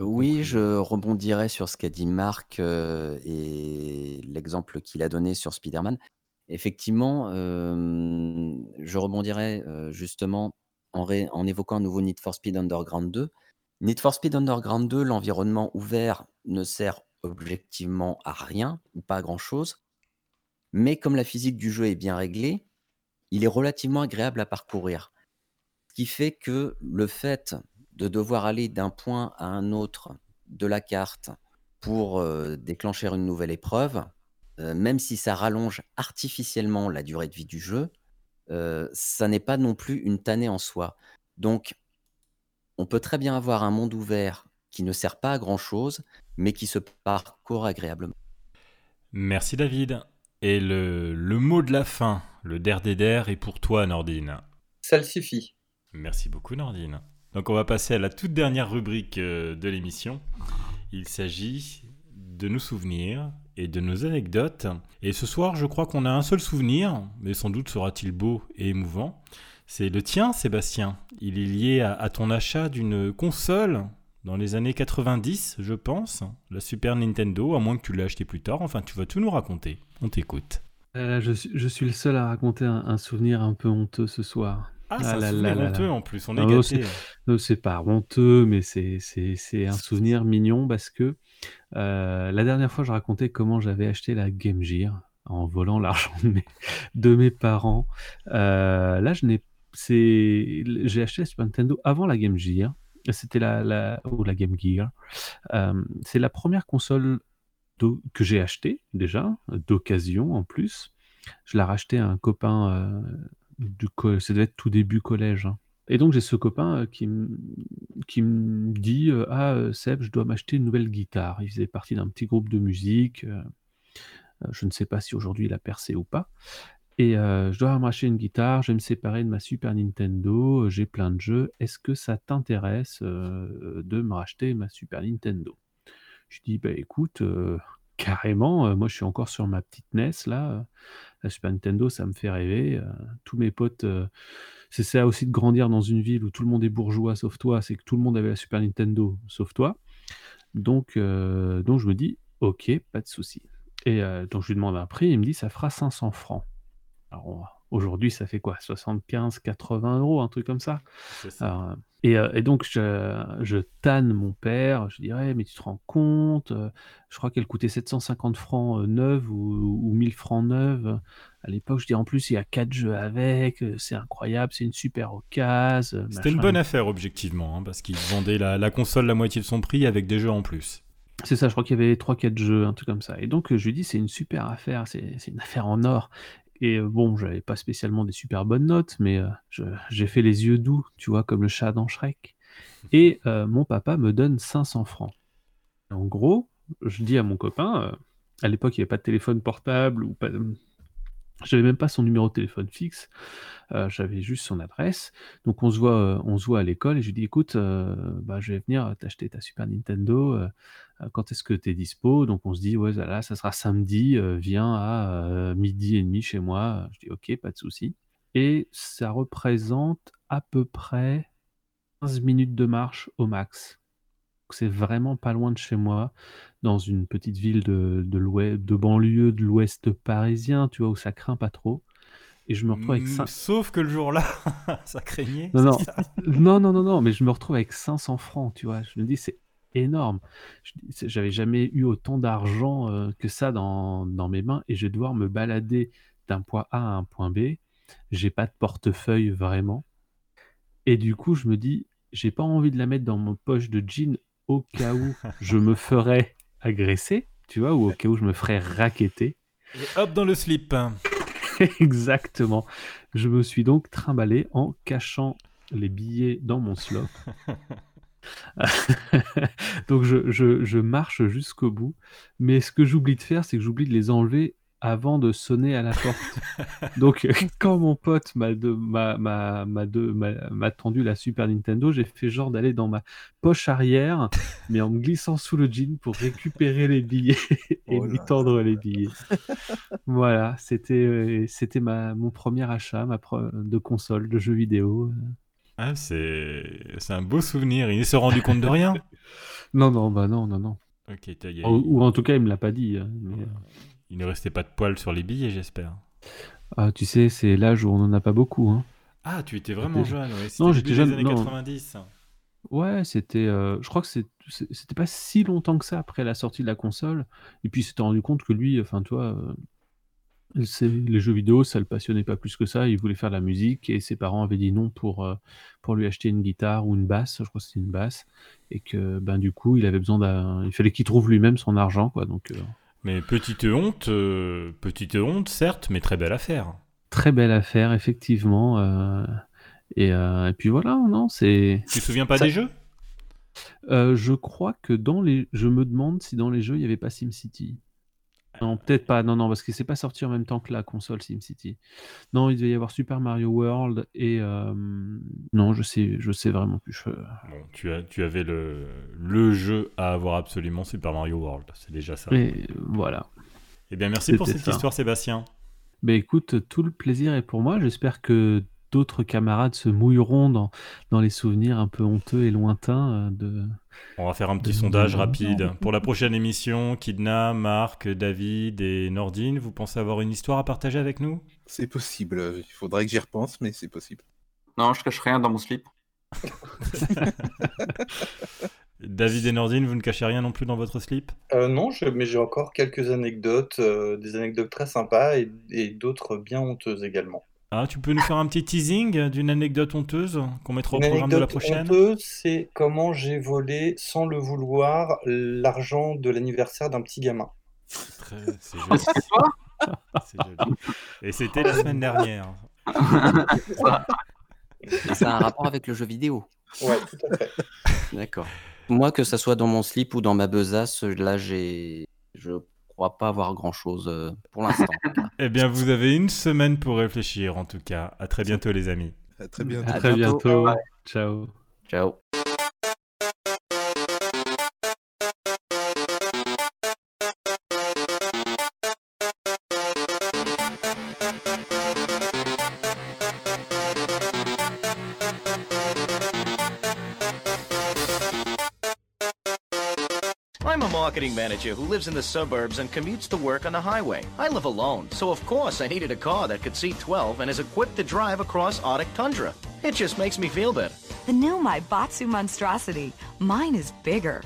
Oui, je rebondirai sur ce qu'a dit Marc euh, et l'exemple qu'il a donné sur Spider-Man. Effectivement, euh, je rebondirai euh, justement en, en évoquant un nouveau Need for Speed Underground 2. Need for Speed Underground 2, l'environnement ouvert ne sert objectivement à rien ou pas à grand-chose. Mais comme la physique du jeu est bien réglée, il est relativement agréable à parcourir qui fait que le fait de devoir aller d'un point à un autre de la carte pour déclencher une nouvelle épreuve, même si ça rallonge artificiellement la durée de vie du jeu, ça n'est pas non plus une tannée en soi. Donc, on peut très bien avoir un monde ouvert qui ne sert pas à grand chose, mais qui se parcourt agréablement. Merci David. Et le, le mot de la fin, le der des der, est pour toi, Nordine. Salsifie. Merci beaucoup Nordine. Donc on va passer à la toute dernière rubrique euh, de l'émission. Il s'agit de nos souvenirs et de nos anecdotes. Et ce soir, je crois qu'on a un seul souvenir, mais sans doute sera-t-il beau et émouvant. C'est le tien, Sébastien. Il est lié à, ton achat d'une console dans les années 90, je pense, la Super Nintendo, à moins que tu l'aies acheté plus tard. Enfin, tu vas tout nous raconter. On t'écoute. Euh, je, suis le seul à raconter un souvenir un peu honteux ce soir. Ah, ah c'est honteux en plus, on est gâtés. c'est pas honteux, mais c'est un souvenir mignon parce que euh, la dernière fois, je racontais comment j'avais acheté la Game Gear en volant l'argent de mes, de mes parents. Euh, là, je n'ai j'ai acheté la Super Nintendo avant la Game Gear. C'était la, la, ou la Game Gear. Euh, c'est la première console que j'ai achetée déjà, d'occasion en plus. Je l'ai racheté à un copain du ça devait être tout début collège. Hein. Et donc j'ai ce copain euh, qui, me dit euh, Ah, euh, Seb, je dois m'acheter une nouvelle guitare. Il faisait partie d'un petit groupe de musique. je ne sais pas si aujourd'hui il a percé ou pas. et je dois me racheter une guitare, je vais me séparer de ma Super Nintendo, j'ai plein de jeux. Est-ce que ça t'intéresse de me racheter ma Super Nintendo? Je dis, bah écoute, carrément, moi je suis encore sur ma petite NES là. Euh, La Super Nintendo, ça me fait rêver. euh, tous mes potes, euh, c'est ça aussi de grandir dans une ville où tout le monde est bourgeois sauf toi, c'est que tout le monde avait la Super Nintendo sauf toi. Donc, euh, donc je me dis, ok, pas de souci. Et euh, donc je lui demande un prix, il me dit, ça fera 500 francs. Alors, on- aujourd'hui, ça fait quoi? 75, 80 euros, un truc comme ça. Ça. Alors, euh, et, euh, et donc, je, je tanne mon père. Je dirais, mais tu te rends compte euh, Je crois qu'elle coûtait 750 francs euh, neuve ou, ou 1000 francs neuve. À l'époque, je dis en plus, il y a quatre jeux avec. C'est incroyable, c'est une super occasion. C'était une bonne affaire, objectivement, hein, parce qu'ils vendaient la, la console la moitié de son prix avec des jeux en plus. C'est ça, je crois qu'il y avait 3-4 jeux, un truc comme ça. Et donc, je lui dis, c'est une super affaire, c'est une affaire en or. Et euh, bon, j'avais pas spécialement des super bonnes notes, mais euh, j'ai fait les yeux doux, tu vois, comme le chat dans Shrek. Et euh, mon papa me donne 500 francs. En gros, je dis à mon copain, euh, à l'époque, il n'y avait pas de téléphone portable ou pas. J'avais même pas son numéro de téléphone fixe, j'avais juste son adresse. Donc on se voit, on se voit à l'école et je lui dis écoute, bah, je vais venir t'acheter ta Super Nintendo. Euh, quand est-ce que tu es dispo? Donc on se dit ouais, là, ça sera samedi, euh, viens à euh, midi et demi chez moi. Je dis ok, pas de souci. Et ça représente à peu près 15 minutes de marche au max. C'est vraiment pas loin de chez moi, dans une petite ville de, de, l'ouest, de banlieue de l'ouest parisien, tu vois, où ça craint pas trop. Et je me retrouve avec Mm, cin- Sauf que le jour-là, ça craignait. non, non, non, non, non, non, mais je me retrouve avec 500 francs, tu vois. Je me dis, c'est énorme. J'avais jamais eu autant d'argent euh, que ça dans, dans mes mains et je vais devoir me balader d'un point A à un point B. J'ai pas de portefeuille vraiment. Et du coup, je me dis, j'ai pas envie de la mettre dans mon poche de jean au cas où je me ferais agresser, tu vois, ou au cas où je me ferais raqueter. Et hop dans le slip. Exactement. Je me suis donc trimballé en cachant les billets dans mon slop. donc je, je- je marche jusqu'au bout. Mais ce que j'oublie de faire, c'est que j'oublie de les enlever avant de sonner à la porte. Donc quand mon pote m'a de- m'a- tendu la Super Nintendo, j'ai fait genre d'aller dans ma poche arrière, mais en me glissant sous le jean pour récupérer les billets et Oh lui là tendre les billets. Voilà, c'était euh, c'était ma mon premier achat, ma pre- de console, de jeux vidéo. Ah, c'est un beau souvenir. Il ne s'est rendu compte de rien. Non, non, bah non, non, non. Ok, t'as- y a- Ou, ou en tout cas, il me l'a pas dit. hein, mais, euh, il ne restait pas de poils sur les billets, j'espère. ah, tu sais, c'est l'âge où on en a pas beaucoup. Hein. Ah, tu étais vraiment jeune, ouais. Non, j'étais jeune, des années non. 90. Ouais, c'était. euh, je crois que c'était pas si longtemps que ça après la sortie de la console. Et puis, il s'était rendu compte que lui, enfin, toi, euh, les jeux vidéo, ça le passionnait pas plus que ça. Il voulait faire de la musique et ses parents avaient dit non pour, euh, pour lui acheter une guitare ou une basse. Je crois que c'était une basse. Et que, ben, du coup, il avait besoin d'un. Il fallait qu'il trouve lui-même son argent, quoi. Donc, euh, Mais petite honte, euh, petite honte, certes, mais très belle affaire. très belle affaire, effectivement. et, et puis voilà, non, c'est. Tu te souviens pas Ça- des jeux? Je crois que dans les. Je me demande si dans les jeux, il n'y avait pas SimCity. Non, peut-être pas. Non, non, parce que c'est pas sorti en même temps que la console SimCity. Non, il devait y avoir Super Mario World et. euh, Non, je sais, je sais vraiment plus. Je- Bon, tu, as, tu avais le, le jeu à avoir absolument Super Mario World. C'est déjà ça. Et voilà. Eh bien, merci pour cette ça. histoire, Sébastien. Ben écoute, tout le plaisir est pour moi. J'espère que d'autres camarades se mouilleront dans, dans les souvenirs un peu honteux et lointains euh, de. On va faire un petit De- sondage de- rapide. Pour la prochaine émission, Kidna, Marc, David et Nordine, vous pensez avoir une histoire à partager avec nous? C'est possible. Il faudrait que j'y repense, mais c'est possible. Non, je cache rien dans mon slip. David et Nordine, vous ne cachez rien non plus dans votre slip? Euh, non, je- mais j'ai encore quelques anecdotes, euh, des anecdotes très sympas et, et d'autres bien honteuses également. Ah, tu peux nous faire un petit teasing d'une anecdote honteuse qu'on mettra au Une programme de la anecdote prochaine honteuse, c'est comment j'ai volé, sans le vouloir, l'argent de l'anniversaire d'un petit gamin. Très- C'est joli. C'est joli. Et c'était la semaine dernière. A un rapport avec le jeu vidéo. Ouais, tout à fait. D'accord. Moi, que ça soit dans mon slip ou dans ma besace, là, j'ai. Je pas avoir grand-chose euh, pour l'instant. Eh bien, vous avez une semaine pour réfléchir, en tout cas. À très bientôt, les amis. À très bientôt. À À très bientôt. bientôt. Ciao. Ciao. Marketing manager who lives in the suburbs and commutes to work on the highway. I live alone, so of course I needed a car that could seat 12 and is equipped to drive across Arctic tundra. It just makes me feel better. The new My Batsu monstrosity. Mine is bigger.